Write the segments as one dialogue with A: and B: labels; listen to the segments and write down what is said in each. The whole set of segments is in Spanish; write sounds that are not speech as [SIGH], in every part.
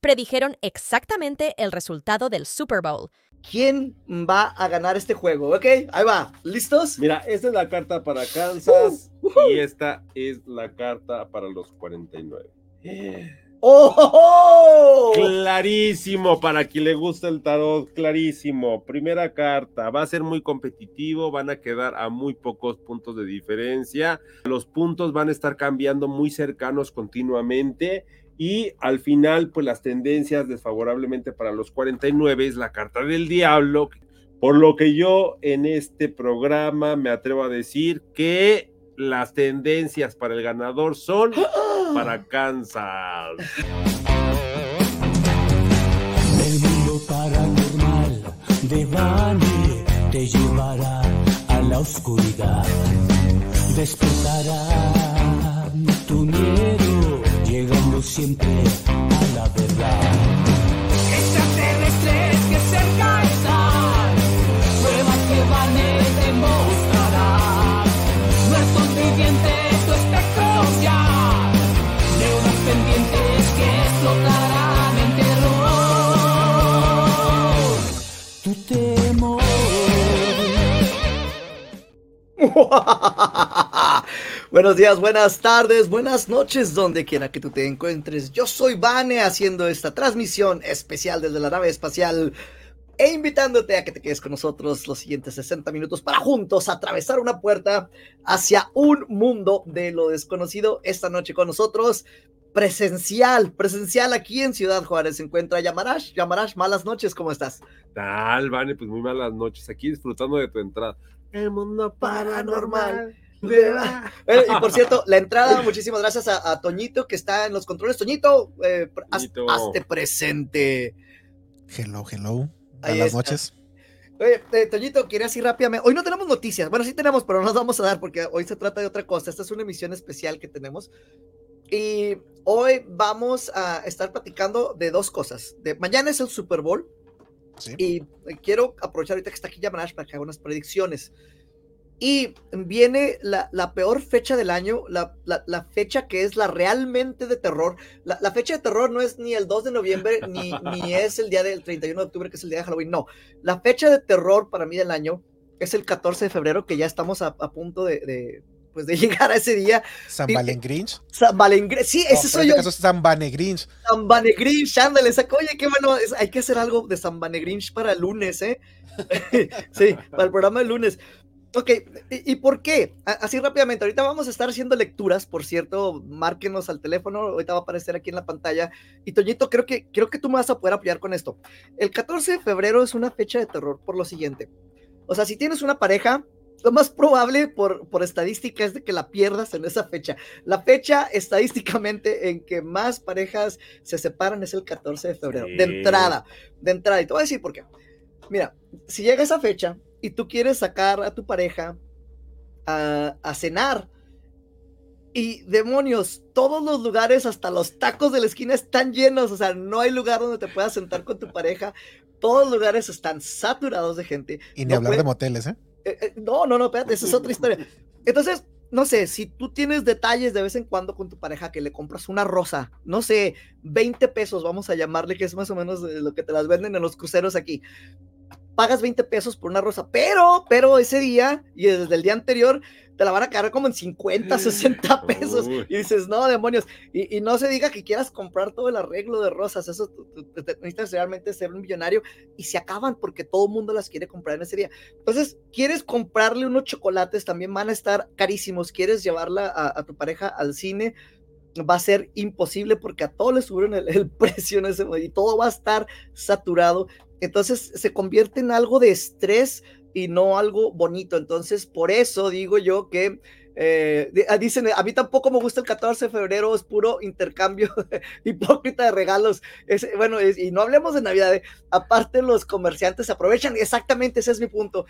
A: predijeron exactamente el resultado del Super Bowl.
B: ¿Quién va a ganar este juego? Ok, ahí va. ¿Listos?
C: Mira, esta es la carta para Kansas
B: Uh, uh.
C: y esta es la carta para los 49.
B: ¡Oh! oh, oh!
C: Clarísimo, para quien le gusta el tarot, clarísimo. Primera carta, va a ser muy competitivo, van a quedar a muy pocos puntos de diferencia. Los puntos van a estar cambiando muy cercanos continuamente y al final, pues las tendencias desfavorablemente para los 49 es la carta del diablo. Por lo que yo en este programa me atrevo a decir que las tendencias para el ganador son [GASPS] para Kansas.
D: El mundo paranormal de Bani te llevará a la oscuridad. Despertará tu miedo, llegando siempre a la verdad. Extraterrestres que cerca están, pruebas que Bani te mostrará. Muertos vivientes, tu espectro ya, deudas pendientes que explotarán en terror. Tu temor. [LAUGHS]
B: Buenos días, buenas tardes, buenas noches, donde quiera que tú te encuentres. Yo soy Vane haciendo esta transmisión especial desde la nave espacial e invitándote a que te quedes con nosotros los siguientes 60 minutos para juntos atravesar una puerta hacia un mundo de lo desconocido. Esta noche con nosotros, presencial, presencial aquí en Ciudad Juárez se encuentra Yamarash. Yamarash, malas noches, ¿cómo estás?
C: Tal, Vane, pues muy malas noches. Aquí disfrutando de tu entrada. El mundo
B: Paranormal. Eh, [LAUGHS] y por cierto, la entrada, muchísimas gracias a, a Toñito que está en los controles. Toñito, eh, haz-
C: Toñito.
B: hazte presente.
E: Hello, hello. Buenas noches.
B: Oye, eh, Toñito, quería así rápidamente. Hoy no tenemos noticias. Bueno, sí tenemos, pero no nos vamos a dar porque hoy se trata de otra cosa. Esta es una emisión especial que tenemos. Y hoy vamos a estar platicando de dos cosas. De, mañana es el Super Bowl.
E: Sí.
B: Y eh, quiero aprovechar ahorita que está aquí Yamanash para que haga unas predicciones. Y viene la, la peor fecha del año, la, la- la fecha que es la realmente de terror. La, fecha de terror no es ni el 2 de noviembre, [LAUGHS] ni, ni es el día del 31 de octubre, que es el día de Halloween. No, la fecha de terror para mí del año es el 14 de febrero, que ya estamos a, a punto de, de, pues de [LAUGHS] llegar a ese día.
E: San
B: y-
E: Valen Grinch.
B: San Valengre- sí,
E: No,
B: ese soy
E: en
B: yo.
E: este caso es San Vane Grinch.
B: San Vanegrinch, ándale, saca- oye, qué bueno, es- hay que hacer algo de San Vanegrinch para el lunes, ¿eh? [LAUGHS] sí, para el programa del lunes. Ok, ¿y, y por qué? Así rápidamente, ahorita vamos a estar haciendo lecturas, por cierto, márquenos al teléfono, ahorita va a aparecer aquí en la pantalla. Y Toñito, creo que, creo que tú me vas a poder apoyar con esto. El 14 de febrero es una fecha de terror por lo siguiente. O sea, si tienes una pareja, lo más probable por, por estadística es de que la pierdas en esa fecha. La fecha estadísticamente en que más parejas se separan es el 14 de febrero. De entrada, de entrada. Y te voy a decir por qué. Mira, si llega esa fecha y tú quieres sacar a tu pareja a, a cenar y demonios, todos los lugares, hasta los tacos de la esquina están llenos, o sea, no hay lugar donde te puedas sentar con tu pareja. Todos los lugares están saturados de gente.
E: Y ni
B: No
E: hablar
B: puede-
E: de moteles, ¿eh?
B: eh, eh, no, no, no, espérate, esa es otra historia. Entonces, no sé, si tú tienes detalles de vez en cuando con tu pareja que le compras una rosa, no sé, 20 pesos, vamos a llamarle, que es más o menos lo que te las venden en los cruceros aquí. Pagas 20 pesos por una rosa, pero, pero ese día y desde el día anterior te la van a cargar como en 50, 60 [LAUGHS] pesos.
C: Uy.
B: Y dices, no, demonios. Y, y no se diga que quieras comprar todo el arreglo de rosas. Eso necesitas realmente ser un millonario y se acaban porque todo el mundo las quiere comprar en ese día. Entonces, quieres comprarle unos chocolates, también van a estar carísimos. Quieres llevarla a, a tu pareja al cine, va a ser imposible porque a todos les subieron el, el [LAUGHS] precio en ese momento y todo va a estar saturado. Entonces, se convierte en algo de estrés y no algo bonito. Entonces, por eso digo yo que eh, ah, dicen, a mí tampoco me gusta el 14 de febrero, es puro intercambio [LAUGHS] hipócrita de regalos. Es- bueno, es- y no hablemos de Navidad, eh, aparte los comerciantes aprovechan, exactamente ese es mi punto.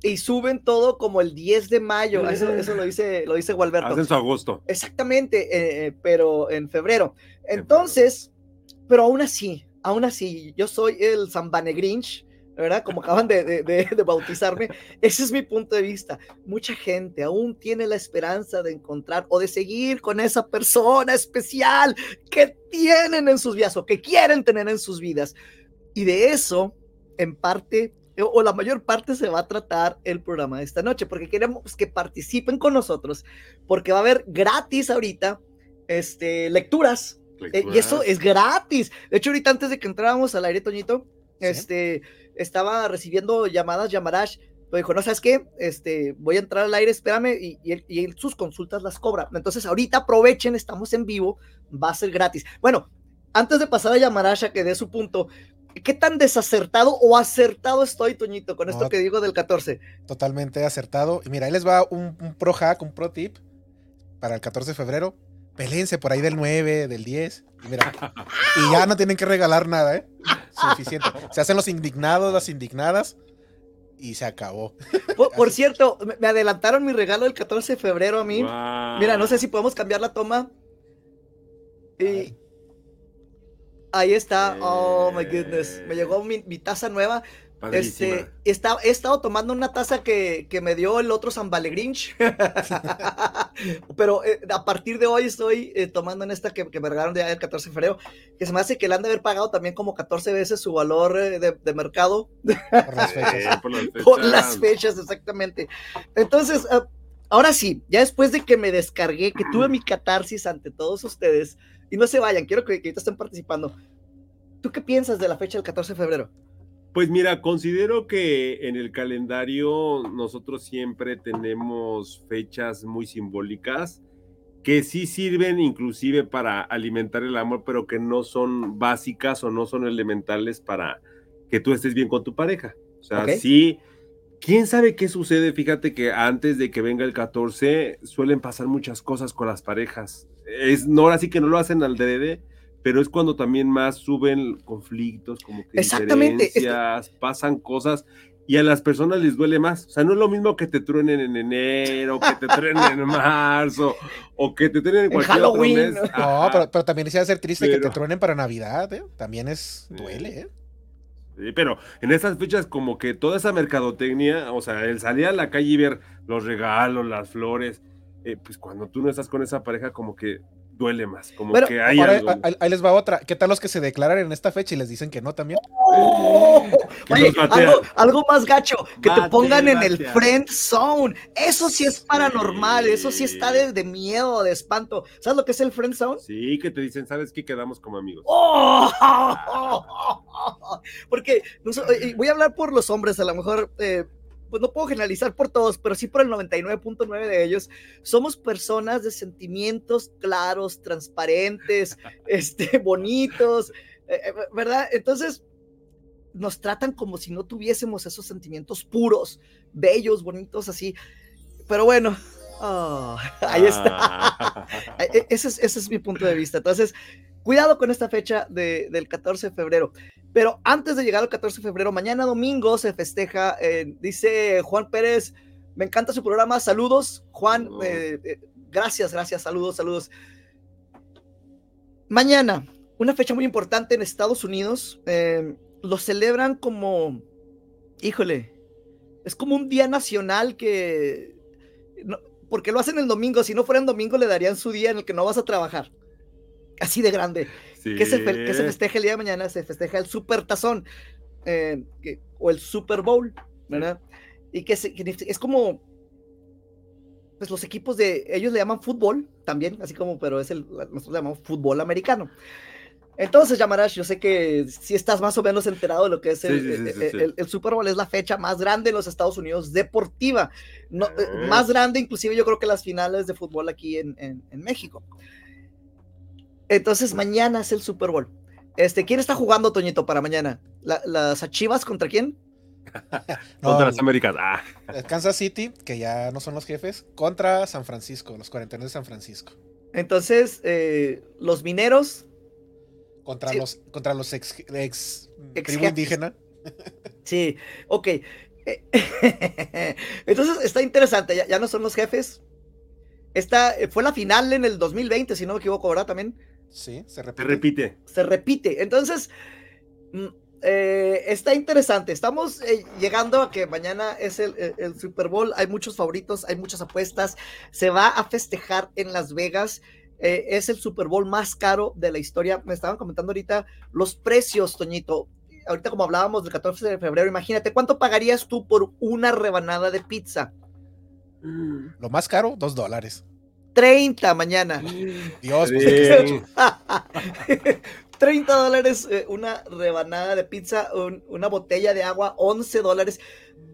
B: Y suben todo como el 10 de mayo, eso, eso lo dice, lo dice Gualberto.
C: Hacen su agosto.
B: Exactamente, eh, eh, pero en febrero. Entonces, pero aún así, aún así, yo soy el San Grinch ¿verdad? Como acaban de, de- bautizarme. Ese es mi punto de vista. Mucha gente aún tiene la esperanza de encontrar o de seguir con esa persona especial que tienen en sus vidas o que quieren tener en sus vidas. Y de eso, en parte, o la mayor parte, se va a tratar el programa de esta noche, porque queremos que participen con nosotros, porque va a haber gratis ahorita este, lecturas. Eh, y eso es gratis. De hecho, ahorita antes de que entráramos al aire, Toñito,
E: Sí.
B: este, estaba recibiendo llamadas, Yamarash, pero dijo, no, ¿sabes qué? Este, voy a entrar al aire, espérame, y, y él, y él sus consultas las cobra. Entonces, ahorita aprovechen, estamos en vivo, va a ser gratis. Bueno, antes de pasar a Yamarash a que dé su punto, ¿qué tan desacertado o acertado estoy, Toñito, con esto que digo del 14?
E: Totalmente acertado. Y mira, ahí les va un, un pro hack, un pro tip para el 14 de febrero. Pelense por ahí del 9, del 10. Y mira, y ya no tienen que regalar nada, ¿eh? Suficiente. Se hacen los indignados, las indignadas. Y se acabó.
B: Por, por cierto, me, adelantaron mi regalo del 14 de febrero a mí. Mira, no sé si podemos cambiar la toma. Y ahí está. Oh my goodness. Me llegó mi, mi taza nueva.
C: Padrísima.
B: Este, está, he estado tomando una taza que, que me dio el otro San Valegrinch. [LAUGHS] Pero eh, a partir de hoy estoy eh, tomando en esta que, que me regalaron de el 14 de febrero. Que se me hace que le han de haber pagado también como 14 veces su valor eh, de, de mercado
E: Por las [LAUGHS] fechas.
C: Por las
B: por
C: fechas.
B: las fechas, exactamente. Entonces, ah, ahora sí, ya después de que me descargué, que tuve mi catarsis ante todos ustedes, y no se vayan, quiero que, que ahorita estén participando. ¿Tú qué piensas de la fecha del 14 de febrero?
C: Pues mira, considero que en el calendario nosotros siempre tenemos fechas muy simbólicas que sí sirven inclusive para alimentar el amor, pero que no son básicas o no son elementales para que tú estés bien con tu pareja. O sea, sí, quién sabe qué sucede. Fíjate que antes de que venga el 14 suelen pasar muchas cosas con las parejas. Es no ahora sí que no lo hacen al drede, pero es cuando también más suben conflictos, como que
B: Exactamente, que-
C: diferencias, pasan cosas y a las personas les duele más. O sea, no es lo mismo que te truenen en enero, que te truenen en marzo, o que te truenen en
B: En
C: cualquier
B: Halloween,
C: otro mes.
B: ¿no?
E: Pero, pero también se va a ser triste que
C: Pero-
E: te truenen para Navidad, ¿eh? También es. Duele, ¿eh?
C: Sí, pero en esas fechas como que toda esa mercadotecnia, o sea, el salir a la calle y ver los regalos, las flores, eh, pues cuando tú no estás con esa pareja como que duele más, como
B: Bueno,
C: que hay
E: Ahora,
C: algo.
E: ahí, ahí les va otra. ¿Qué tal los que se declaran en esta fecha y les dicen que no también? [LAUGHS]
C: Que
B: Oye, algo, algo más gacho, que te
C: Bate,
B: pongan en el friend zone. Eso sí es paranormal, eso sí está de, de miedo, de espanto. ¿Sabes lo que es el friend zone?
C: Sí, que te dicen, ¿sabes qué? Quedamos como amigos.
B: ¡Oh! [LAUGHS] Porque no sé, eh, voy a hablar por los hombres, a lo mejor, eh, pues no puedo generalizar por todos, pero sí por el 99.9 de ellos. Somos personas de sentimientos claros, transparentes, [LAUGHS] este, bonitos, eh, eh, ¿verdad? Entonces, nos tratan como si no tuviésemos esos sentimientos puros, bellos, bonitos, así. Pero bueno, ah, ahí está.
C: Ah. [LAUGHS]
B: E- Ese es, ese es mi punto de vista. Entonces, cuidado con esta fecha de- del 14 de febrero. Pero antes de llegar al 14 de febrero, mañana domingo se festeja, eh, dice Juan Pérez, me encanta su programa, saludos, Juan, eh, eh, gracias, gracias, saludos, saludos. Mañana, una fecha muy importante en Estados Unidos, eh, lo celebran como, híjole, es como un día nacional que, no- porque lo hacen el domingo, si no fuera el domingo le darían su día en el que no vas a trabajar. Así de grande.
C: Sí.
B: ¿Qué se, qué se festeja el día de mañana? Se festeja el Super Tazón eh, que- o el Super Bowl, ¿verdad? Y que, se- que es como, pues los equipos de, ellos le llaman fútbol también, así como, pero es el, nosotros le llamamos fútbol americano. Entonces, Yamarash, yo sé que si estás más o menos enterado de lo que es el,
C: Sí, sí, sí, sí,
B: el- el- el Super Bowl, es la fecha más grande en los Estados Unidos deportiva. No, eh,
C: Ah.
B: más grande, inclusive yo creo que las finales de fútbol aquí en, en- en México. Entonces, mañana es el Super Bowl. Este, ¿quién está jugando, Toñito, para mañana? ¿La- ¿Las Chivas contra quién? [LAUGHS]
E: No,
C: Contra las Américas. Ah.
E: Kansas City, que ya no son los jefes, contra San Francisco, los 49 de San Francisco.
B: Entonces, eh, los mineros,
E: Contra
B: Sí.
E: los, contra los ex, ex,
B: Ex
E: tribu indígena. [LAUGHS]
B: sí, ok. [LAUGHS] Entonces, está interesante, ya, ya no son los jefes. Esta eh, fue la final en el 2020, si no me equivoco, ¿verdad? También
E: Sí, se
C: Se
E: repite.
B: se repite. Entonces, mm, eh, está interesante. Estamos eh, llegando a que mañana es el, el- el Super Bowl. Hay muchos favoritos, hay muchas apuestas. Se va a festejar en Las Vegas. Eh, es el Super Bowl más caro de la historia. Me estaban comentando ahorita los precios, Toñito. Ahorita como hablábamos del 14 de febrero, imagínate, ¿cuánto pagarías tú por una rebanada de pizza?
E: Lo más caro, dos dólares.
B: 30 mañana.
E: Dios, pues,
C: Sí.
B: 30 [LAUGHS] dólares eh, una rebanada de pizza, un- una botella de agua, 11 dólares.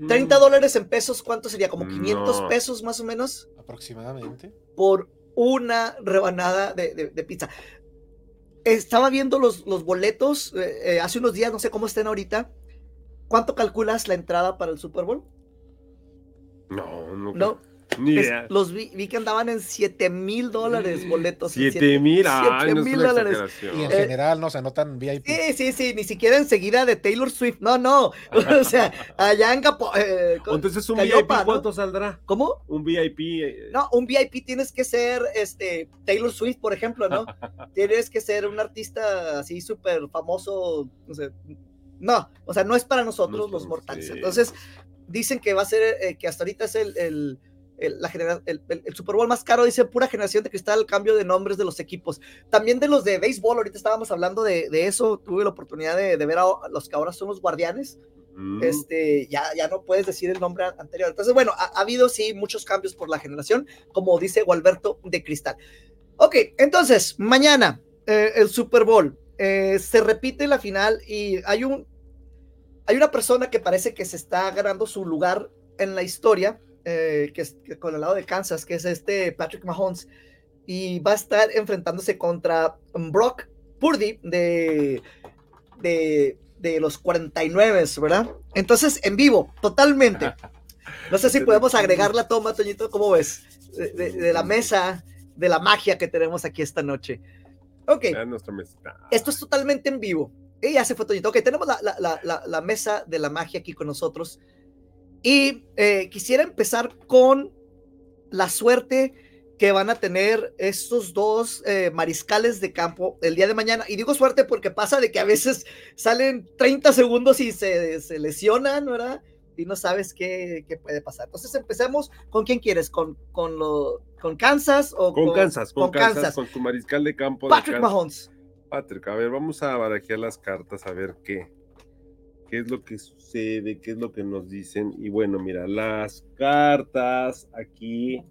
B: 30 dólares en pesos, ¿cuánto sería? Como 500
C: No.
B: pesos más o menos
E: aproximadamente.
B: por una rebanada de, de- de pizza. Estaba viendo los, los boletos eh, eh, hace unos días, no sé cómo estén ahorita. ¿Cuánto calculas la entrada para el Super Bowl?
C: No, no.
B: No,
C: Ni
B: es-
C: idea.
B: los vi, vi que andaban en 7 mil dólares boletos.
C: Siete mil,
B: mil dólares.
E: Y en
B: Eh,
E: general, no, o sea, no tan VIP.
B: Sí, sí, sí, ni siquiera enseguida de Taylor Swift. No, no. [LAUGHS] O sea, allá en Capo. eh,
C: Entonces, un
B: Cayopa,
C: VIP,
B: ¿no?
C: ¿cuánto saldrá?
B: ¿Cómo?
C: Un VIP. eh,
B: No, un VIP tienes que ser este Taylor Swift, por ejemplo, ¿no? [LAUGHS] tienes que ser un artista así súper famoso. No sé. No, o sea, no es para nosotros
C: No
B: los mortales.
C: sí.
B: Entonces, dicen que va a ser, eh, que hasta ahorita es el, el, el- la genera- el- el- Super Bowl más caro, dice pura generación de cristal, cambio de nombres de los equipos. También de los de béisbol, ahorita estábamos hablando de, de eso, tuve la oportunidad de, de ver a los que ahora son los guardianes.
C: mm,
B: este, ya, ya no puedes decir el nombre anterior. Entonces, bueno, ha, ha habido sí muchos cambios por la generación, como dice Gualberto de Cristal. Ok, entonces, mañana eh, el Super Bowl eh, se repite la final y hay un hay una persona que parece que se está ganando su lugar en la historia, eh, que es que con el lado de Kansas, que es este Patrick Mahomes, y va a estar enfrentándose contra Brock Purdy de, de, de los 49, ¿verdad? Entonces, en vivo, totalmente. No sé si podemos agregar la toma, Toñito, ¿cómo ves? De, de- de la mesa, de la magia que tenemos aquí esta noche. Ok,
C: mesita.
B: esto es totalmente en vivo. Y ya se fue Toñito. Ok, tenemos la- la- la mesa de la magia aquí con nosotros. Y eh, quisiera empezar con la suerte que van a tener estos dos eh, mariscales de campo el día de mañana. Y digo suerte porque pasa de que a veces salen 30 segundos y se, se lesionan, ¿verdad? Y no sabes qué, qué puede pasar. Entonces empecemos con quién quieres, con, con, lo, con Kansas o
C: Con Kansas, con,
B: con
C: Kansas,
B: Kansas.
C: con tu mariscal de campo.
B: Patrick. Mahomes.
C: Patrick, a ver, vamos a barajear las cartas a ver qué, qué es lo que sucede, qué es lo que nos dicen. Y bueno, mira, las cartas aquí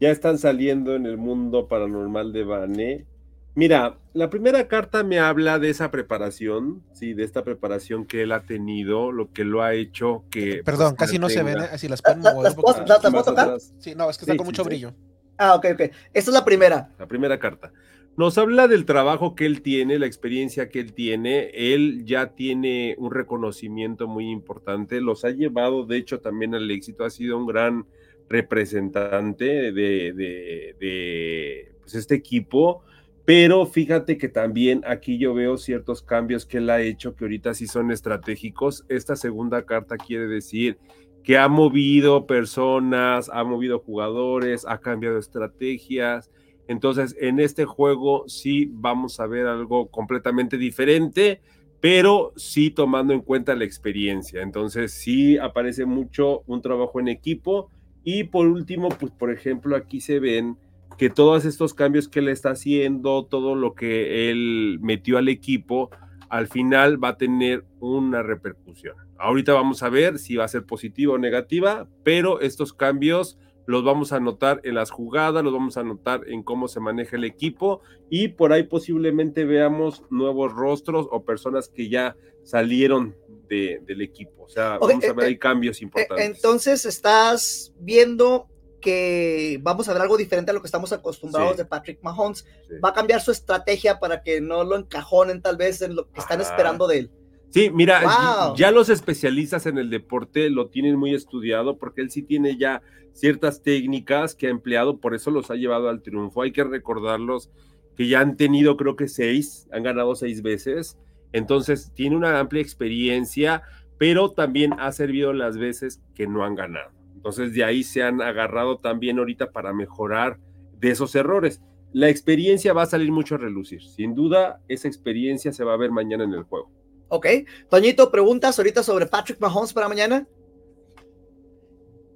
C: ya están saliendo en el mundo paranormal de Bane. Mira, la primera carta me habla de esa preparación, sí, de esta preparación que él ha tenido, lo que lo ha hecho que...
E: Perdón,
C: pues,
E: casi no se ven, ¿eh? así las
B: La-
E: pueden
B: la-
E: mover
B: las puedo- las puedo tocar?
C: atrás.
E: Sí, no, es que está
C: Sí,
E: con
C: sí,
E: mucho
C: sí.
E: brillo.
B: Ah, ok, ok. Esta es la primera.
C: La primera carta. Nos habla del trabajo que él tiene, la experiencia que él tiene. Él ya tiene un reconocimiento muy importante. Los ha llevado, de hecho, también al éxito. Ha sido un gran representante de, de- pues, este equipo. Pero fíjate que también aquí yo veo ciertos cambios que él ha hecho que ahorita sí son estratégicos. Esta segunda carta quiere decir que ha movido personas, ha movido jugadores, ha cambiado estrategias. Entonces, en este juego sí vamos a ver algo completamente diferente, pero sí tomando en cuenta la experiencia. Entonces, sí aparece mucho un trabajo en equipo. Y por último, pues por ejemplo, aquí se ven que todos estos cambios que él está haciendo, todo lo que él metió al equipo, al final va a tener una repercusión. Ahorita vamos a ver si va a ser positiva o negativa, pero estos cambios los vamos a notar en las jugadas, los vamos a notar en cómo se maneja el equipo y por ahí posiblemente veamos nuevos rostros o personas que ya salieron de- del equipo. O sea, vamos a
B: eh,
C: ver
B: eh,
C: ahí cambios
B: Eh,
C: importantes.
B: Entonces estás viendo que vamos a ver algo diferente a lo que estamos acostumbrados
C: Sí.
B: de Patrick Mahomes.
C: Sí.
B: Va a cambiar su estrategia para que no lo encajonen tal vez en lo que están
C: Ajá.
B: esperando de él.
C: Sí, mira,
B: Wow.
C: ya los especialistas en el deporte lo tienen muy estudiado porque él sí tiene ya ciertas técnicas que ha empleado, por eso los ha llevado al triunfo. Hay que recordarlos que ya han tenido, creo que seis, han ganado seis veces. Entonces, tiene una amplia experiencia, pero también ha servido las veces que no han ganado. Entonces, de ahí se han agarrado también ahorita para mejorar de esos errores. La experiencia va a salir mucho a relucir. Sin duda, esa experiencia se va a ver mañana en el juego.
B: Ok. Toñito, preguntas ahorita sobre Patrick Mahomes para mañana.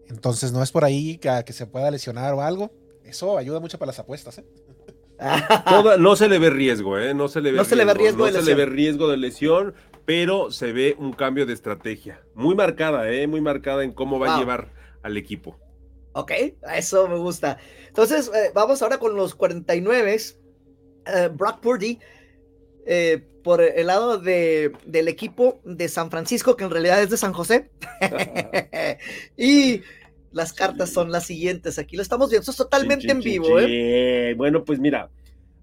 E: Entonces no es por ahí que, que se pueda lesionar o algo. Eso ayuda mucho para las apuestas, ¿eh? [LAUGHS]
C: Toda- no se le ve riesgo, ¿eh? No se le ve
B: No se le ve riesgo
C: no
B: de
C: se le
B: lesión.
C: ve riesgo de lesión, pero se ve un cambio de estrategia. Muy marcada, ¿eh? Muy marcada en cómo va
B: Wow.
C: a llevar al equipo.
B: Ok, eso me gusta. Entonces, eh, vamos ahora con los 49. Eh, Brock Purdy, eh, por el lado de, del equipo de San Francisco, que en realidad es de San José. [LAUGHS] y las cartas son las siguientes. Aquí lo estamos viendo. Esto es totalmente
C: Chin,
B: en
C: chin,
B: vivo,
C: chin,
B: ¿eh?
C: Bueno, pues mira,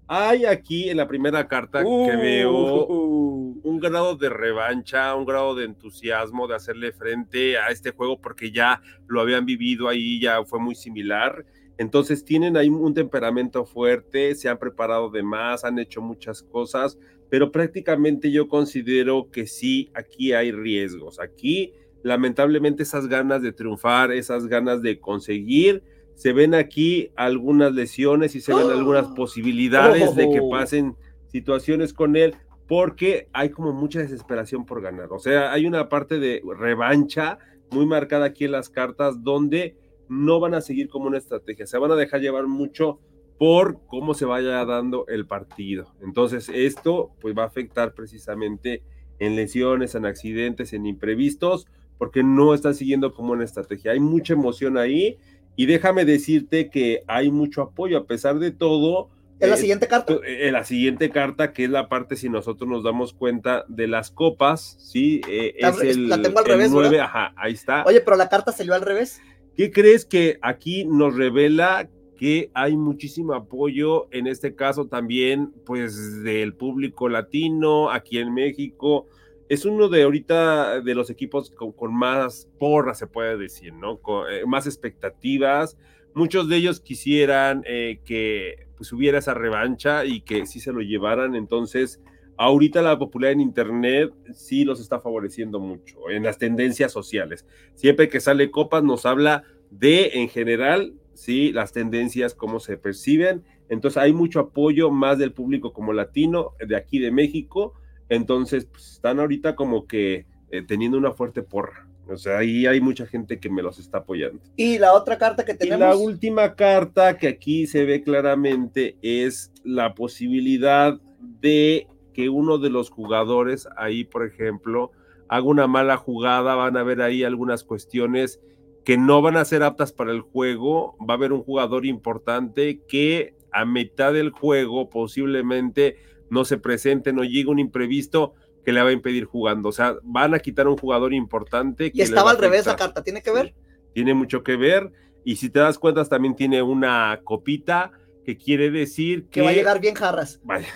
C: hay aquí en la primera carta que veo [LAUGHS] un grado de revancha, un grado de entusiasmo de hacerle frente a este juego porque ya lo habían vivido ahí, ya fue muy similar. Entonces tienen ahí un temperamento fuerte, se han preparado de más, han hecho muchas cosas, pero prácticamente yo considero que sí, aquí hay riesgos. Aquí, lamentablemente, esas ganas de triunfar, esas ganas de conseguir, se ven aquí algunas lesiones y se ven algunas posibilidades de que
B: ¡Oh!
C: pasen situaciones con él porque hay como mucha desesperación por ganar. O sea, hay una parte de revancha muy marcada aquí en las cartas donde no van a seguir como una estrategia, se van a dejar llevar mucho por cómo se vaya dando el partido. Entonces, esto pues va a afectar precisamente en lesiones, en accidentes, en imprevistos, porque no están siguiendo como una estrategia. Hay mucha emoción ahí y déjame decirte que hay mucho apoyo a pesar de todo.
B: Es la
C: eh,
B: siguiente carta.
C: eh, la siguiente carta, que es la parte, si nosotros nos damos cuenta de las copas, ¿sí? Eh,
B: La-
C: es el,
B: la tengo al
C: el
B: revés,
C: ajá, ahí está.
B: Oye, pero la carta salió al revés.
C: ¿Qué crees que aquí nos revela que hay muchísimo apoyo, en este caso también, pues, del público latino, aquí en México? Es uno de ahorita de los equipos con, más porra, se puede decir, ¿no? Con eh, más expectativas. Muchos de ellos quisieran eh, que pues, hubiera esa revancha y que sí se lo llevaran. Entonces, ahorita la popularidad en Internet sí los está favoreciendo mucho en las tendencias sociales. Siempre que sale Copas nos habla de, en general, sí, las tendencias, cómo se perciben. Entonces, hay mucho apoyo más del público como latino, de aquí de México. Entonces, pues, están ahorita como que eh, teniendo una fuerte porra. O sea, ahí hay mucha gente que me los está apoyando.
B: Y la otra carta que
C: Y
B: tenemos.
C: la última carta que aquí se ve claramente es la posibilidad de que uno de los jugadores ahí, por ejemplo, haga una mala jugada, van a ver ahí algunas cuestiones que no van a ser aptas para el juego, va a haber un jugador importante que a mitad del juego posiblemente no se presente, no llegue un imprevisto que le va a impedir jugando, o sea, van a quitar a un jugador importante.
B: y
C: que le
B: estaba al revés la carta. ¿Tiene que ver?
C: tiene mucho que ver. Y si te das cuenta, también tiene una copita que quiere decir que,
B: Que va a llegar bien jarras. [LAUGHS]
C: Vaya.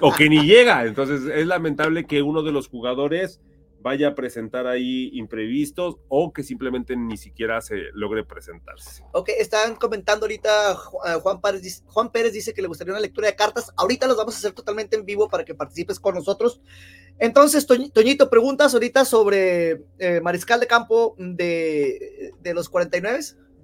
C: o que ni llega. Entonces es lamentable que uno de los jugadores vaya a presentar ahí imprevistos o que simplemente ni siquiera se logre presentarse.
B: Ok, están comentando ahorita, eh, Juan Pérez, dice- Juan Pérez dice que le gustaría una lectura de cartas. Ahorita las vamos a hacer totalmente en vivo para que participes con nosotros. Entonces, Toñ- Toñito, preguntas ahorita sobre eh, Mariscal de Campo de, de los 49.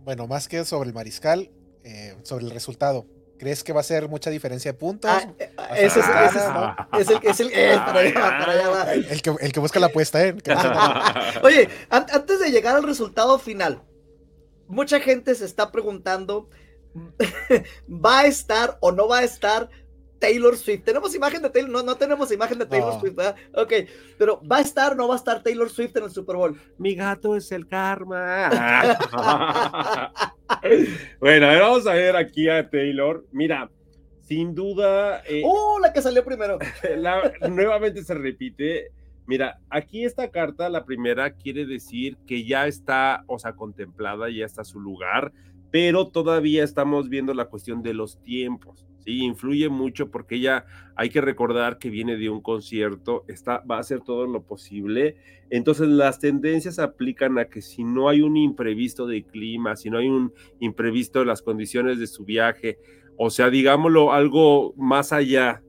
E: Bueno, más que sobre el mariscal, eh, sobre el resultado. ¿Crees que va a ser mucha diferencia de puntos?
B: Ah, eh, ese es, ese es-
E: ¿no? [LAUGHS]
B: es el que es el eh, para allá va, para allá va.
E: El que, el que busca la apuesta, ¿eh? [LAUGHS]
B: Oye, an- antes de llegar al resultado final, mucha gente se está preguntando, [LAUGHS] ¿va a estar o no va a estar Taylor Swift? ¿Tenemos imagen de Taylor? No, no tenemos imagen de Taylor
E: No.
B: Swift, ¿verdad? Ok, pero ¿va a estar o no va a estar Taylor Swift en el Super Bowl?
C: Mi gato es el karma. [LAUGHS] bueno, a ver, vamos a ver aquí a Taylor. Mira, sin duda, eh,
B: ¡Oh, la que salió primero! [LAUGHS]
C: la- nuevamente se repite. Mira, aquí esta carta, la primera, quiere decir que ya está, o sea, contemplada, ya está su lugar, pero todavía estamos viendo la cuestión de los tiempos. Sí, influye mucho porque ya hay que recordar que viene de un concierto, está, va a hacer todo lo posible. Entonces, las tendencias aplican a que si no hay un imprevisto de clima, si no hay un imprevisto de las condiciones de su viaje, o sea, digámoslo, algo más allá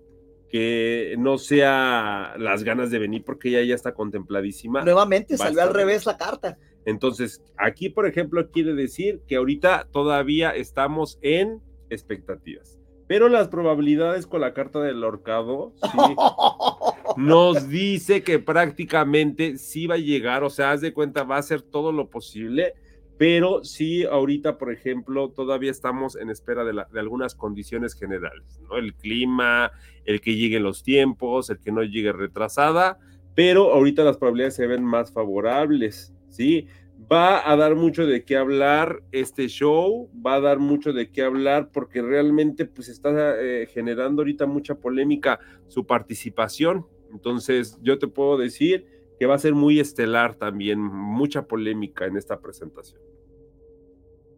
C: que no sea las ganas de venir porque ella ya está contempladísima.
B: Nuevamente salió al revés la carta.
C: Entonces, aquí, por ejemplo, quiere decir que ahorita todavía estamos en expectativas. Pero las probabilidades con la carta del ahorcado sí, [LAUGHS] nos dice que prácticamente sí va a llegar, o sea, haz de cuenta, va a hacer todo lo posible, pero sí ahorita, por ejemplo, todavía estamos en espera de, la- de algunas condiciones generales, ¿no? El clima, el que lleguen los tiempos, el que no llegue retrasada, pero ahorita las probabilidades se ven más favorables, ¿sí? Va a dar mucho de qué hablar este show, va a dar mucho de qué hablar porque realmente pues está eh, generando ahorita mucha polémica su participación. Entonces yo te puedo decir que va a ser muy estelar también, mucha polémica en esta presentación.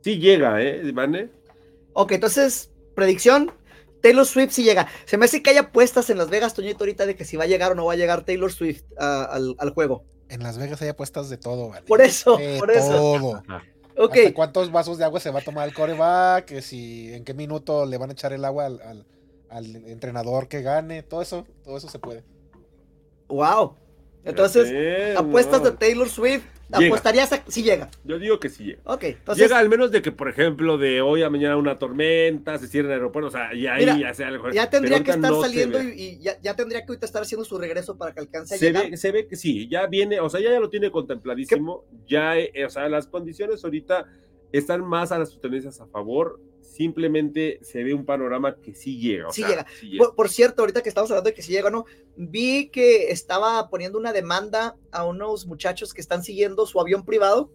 C: Sí llega, ¿eh, Vane?
B: Ok, entonces, predicción. Taylor Swift sí llega. Se me hace que hay apuestas en Las Vegas, Toñito, ahorita de que si va a llegar o no va a llegar Taylor Swift al juego.
E: En Las Vegas hay apuestas de todo, ¿vale?
B: Por eso,
E: De
B: por eso.
E: todo.
B: Ok,
E: Hasta cuántos vasos de agua se va a tomar el coreback, que si en qué minuto le van a echar el agua al, al- al entrenador que gane, todo eso, todo eso se puede.
B: wow. Entonces,
C: Fíjate,
B: apuestas de Taylor Swift,
C: Llega.
B: apostarías a si llega.
C: Yo digo que sí llega.
B: Ok, entonces,
C: Llega al menos de que, por ejemplo, de hoy a mañana una tormenta, se cierra el aeropuerto, o sea, y ahí
B: Mira,
C: ya sea algo.
B: ya tendría que estar
C: no
B: saliendo y ya, ya tendría que ahorita estar haciendo su regreso para que alcance a
C: Se
B: llegar.
C: ve, se ve que sí, ya viene, o sea, ya, ya lo tiene contempladísimo, ya, eh, o sea, las condiciones ahorita están más a las tendencias a favor, simplemente se ve un panorama que sí llega, o
B: Sí
C: sea,
B: llega.
C: sí llega.
B: Por, por cierto, ahorita que estamos hablando de que si llega no, vi que estaba poniendo una demanda a unos muchachos que están siguiendo su avión privado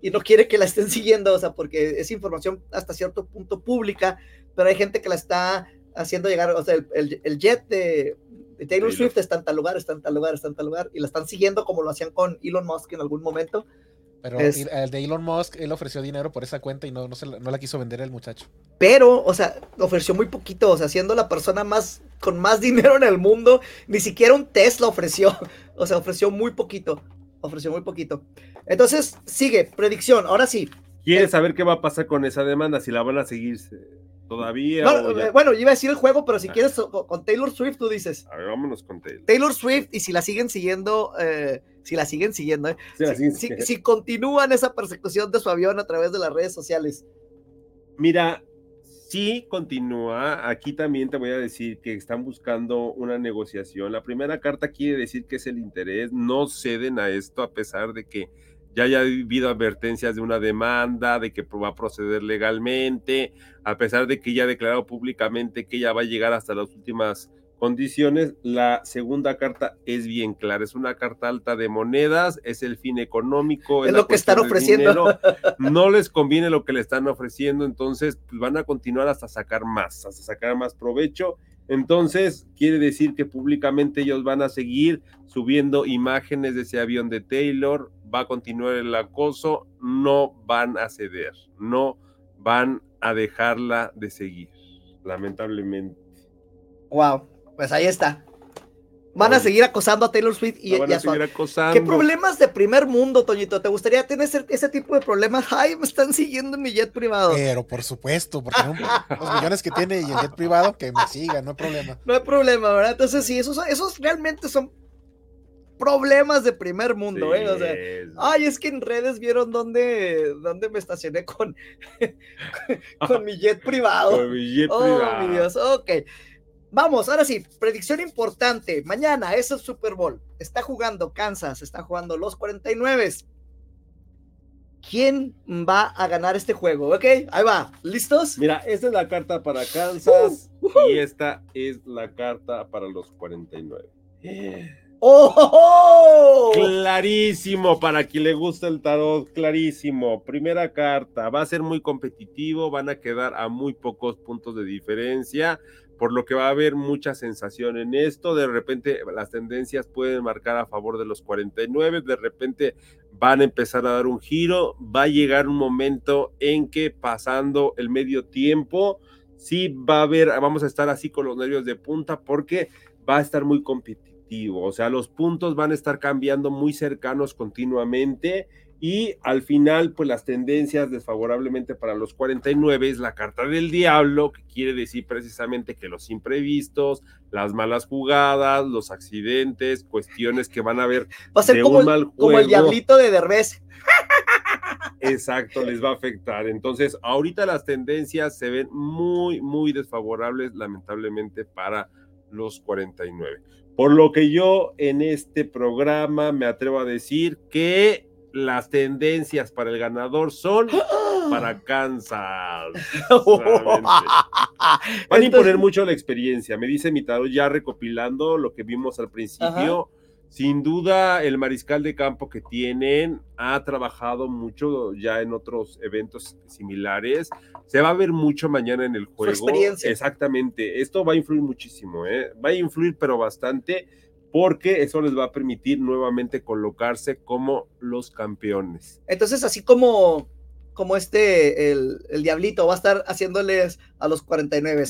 B: y no quiere que la estén [LAUGHS] siguiendo, o sea, porque es información hasta cierto punto pública, pero hay gente que la está haciendo llegar, o sea, el, el- el jet de, de Taylor,
C: Taylor.
B: Swift está en tal lugar, está en tal lugar, está en tal lugar, y la están siguiendo como lo hacían con Elon Musk en algún momento.
E: Pero
B: Es-
E: el de Elon Musk, él ofreció dinero por esa cuenta y no, no, se la, no la quiso vender el muchacho.
B: pero, o sea, ofreció muy poquito, o sea, siendo la persona más, con más [LAUGHS] dinero en el mundo, ni siquiera un Tesla ofreció, [LAUGHS] o sea, ofreció muy poquito, ofreció muy poquito. Entonces, sigue, predicción, ahora sí.
C: ¿Quieres saber qué va a pasar con esa demanda? Si la van a seguir eh, todavía.
B: No,
C: ya?
B: bueno, yo iba a decir el juego, pero si
C: Ah.
B: quieres con Taylor Swift, tú dices,
C: A ver, vámonos con Taylor.
B: Taylor Swift, y si la siguen siguiendo, eh, si la siguen siguiendo, eh,
C: Sí,
B: si,
C: así-
B: si- si continúan esa persecución de su avión a través de las redes sociales.
C: Mira, sí continúa. Aquí también te voy a decir que están buscando una negociación. La primera carta quiere decir que es el interés. No ceden a esto a pesar de que ya haya habido advertencias de una demanda, de que va a proceder legalmente, a pesar de que ya ha declarado públicamente que ella va a llegar hasta las últimas condiciones. La segunda carta es bien clara, es una carta alta de monedas, es el fin económico,
B: Es
C: la
B: lo que están ofreciendo. [LAUGHS]
C: no les conviene lo que le están ofreciendo, entonces pues, van a continuar hasta sacar más, hasta sacar más provecho. Entonces, quiere decir que públicamente ellos van a seguir subiendo imágenes de ese avión de Taylor, va a continuar el acoso, no van a ceder, no van a dejarla de seguir, lamentablemente.
B: Wow, pues ahí está. Van a seguir acosando a Taylor Swift y,
C: van
B: y
C: a
B: a su-
C: seguir acosando.
B: ¿Qué problemas de primer mundo, Toñito? ¿Te gustaría tener ese, ese tipo de problemas? Ay, me están siguiendo en mi jet privado.
E: Pero por supuesto, porque no- los millones que tiene y el jet privado, que me sigan, no hay problema.
B: No hay problema, ¿verdad? Entonces, sí, esos, realmente son problemas de primer mundo, ¿eh? O sea, ay, es que en redes vieron dónde, dónde me estacioné con, [LAUGHS] con mi jet privado.
C: con mi jet
B: Oh,
C: privado.
B: mi Dios, ok. Vamos, ahora sí, predicción importante. Mañana es el Super Bowl. Está jugando Kansas, están jugando los 49. ¿Quién va a ganar este juego? Ok, ahí va. ¿Listos?
C: Mira, esta es la carta para Kansas
B: Uh, uh.
C: y esta es la carta para los 49.
B: ¡Oh! oh, oh!
C: Clarísimo, para quien le gusta el tarot, clarísimo. Primera carta, va a ser muy competitivo, van a quedar a muy pocos puntos de diferencia, por lo que va a haber mucha sensación en esto. De repente las tendencias pueden marcar a favor de los 49, de repente van a empezar a dar un giro, va a llegar un momento en que pasando el medio tiempo, sí va a haber, vamos a estar así con los nervios de punta porque va a estar muy competitivo, o sea, los puntos van a estar cambiando muy cercanos continuamente y al final, pues las tendencias desfavorablemente para los 49 es la carta del diablo, que quiere decir precisamente que los imprevistos, las malas jugadas, los accidentes, cuestiones que van a haber
B: Va a ser
C: de
B: como
C: un
B: el,
C: mal
B: como el diablito de Derbez.
C: Exacto, les va a afectar. Entonces, ahorita las tendencias se ven muy, muy desfavorables, lamentablemente, para los 49. Por lo que yo en este programa me atrevo a decir que las tendencias para el ganador son [GASPS] para Kansas. [LAUGHS] [LAUGHS] Van a imponer mucho la experiencia. Me dice mi tarot ya recopilando lo que vimos al principio. Sin duda, el mariscal de campo que tienen ha trabajado mucho ya en otros eventos similares. Se va a ver mucho mañana en el juego.
B: experiencia.
C: Exactamente. Esto va a influir muchísimo, ¿eh? Va a influir, pero bastante, porque eso les va a permitir nuevamente colocarse como los campeones.
B: Entonces, así como, como este, el, el diablito va a estar haciéndoles a los 49.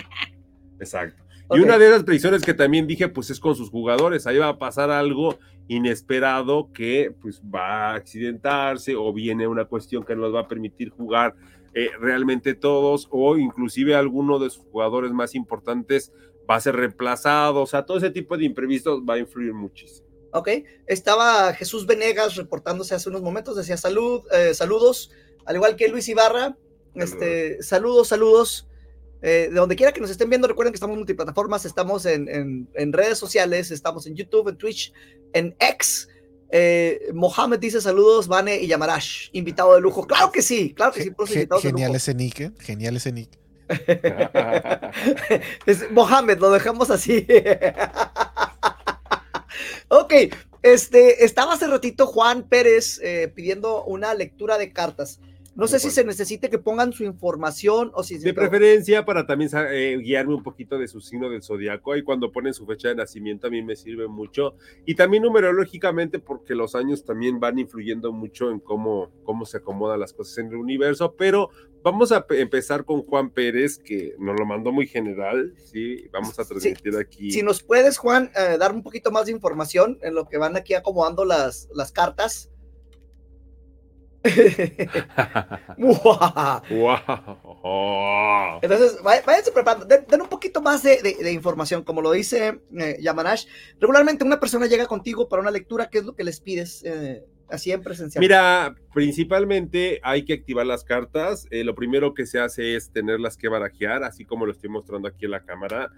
B: [LAUGHS]
C: Exacto. Y una de las predicciones que también dije, pues es con sus jugadores. Ahí va a pasar algo inesperado que pues va a accidentarse o viene una cuestión que no les va a permitir jugar eh, realmente todos o inclusive alguno de sus jugadores más importantes va a ser reemplazado. O sea, todo ese tipo de imprevistos va a influir muchísimo.
B: Ok, estaba Jesús Venegas reportándose hace unos momentos, decía salud, eh, saludos, al igual que Luis Ibarra, este, saludos, saludos. Eh, de donde quiera que nos estén viendo, recuerden que estamos en multiplataformas, estamos en, en- en redes sociales, estamos en YouTube, en Twitch, en X. Eh, Mohamed dice saludos, Vane y Yamarash, invitado de lujo. Claro que sí, claro que sí,
E: Ge-
B: invitados de
E: genial
B: lujo.
E: ese nick, ¿eh? Genial ese nick. [LAUGHS]
B: Es Mohamed, lo dejamos así. [LAUGHS] ok, este, estaba hace ratito Juan Pérez eh, pidiendo una lectura de cartas. No sé si se necesite que pongan su información o si...
C: De preferencia para también eh, guiarme un poquito de su signo del zodiaco y cuando ponen su fecha de nacimiento a mí me sirve mucho y también numerológicamente porque los años también van influyendo mucho en cómo, cómo se acomodan las cosas en el universo, pero vamos a pe- empezar con Juan Pérez que nos lo mandó muy general, sí, vamos a transmitir aquí.
B: Si nos puedes, Juan, eh, dar un poquito más de información en lo que van aquí acomodando las, las cartas. [LAUGHS]
C: Wow.
B: Entonces, váyanse preparando, den, den un poquito más de, de- de información, como lo dice eh, Yamanash. Regularmente una persona llega contigo para una lectura, ¿qué es lo que les pides? eh, así en presencial.
C: Mira, principalmente hay que activar las cartas. Eh, lo primero que se hace es tenerlas que barajear, así como lo estoy mostrando aquí en la cámara.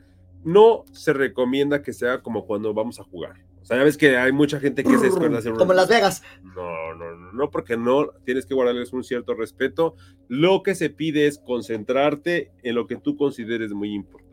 C: No se recomienda que sea como cuando vamos a jugar. O sea, ya ves que hay mucha gente que se descuida hacer
B: como en Las Vegas.
C: No, no, no, no, porque no tienes que guardarles un cierto respeto. Lo que se pide es concentrarte en lo que tú consideres muy importante.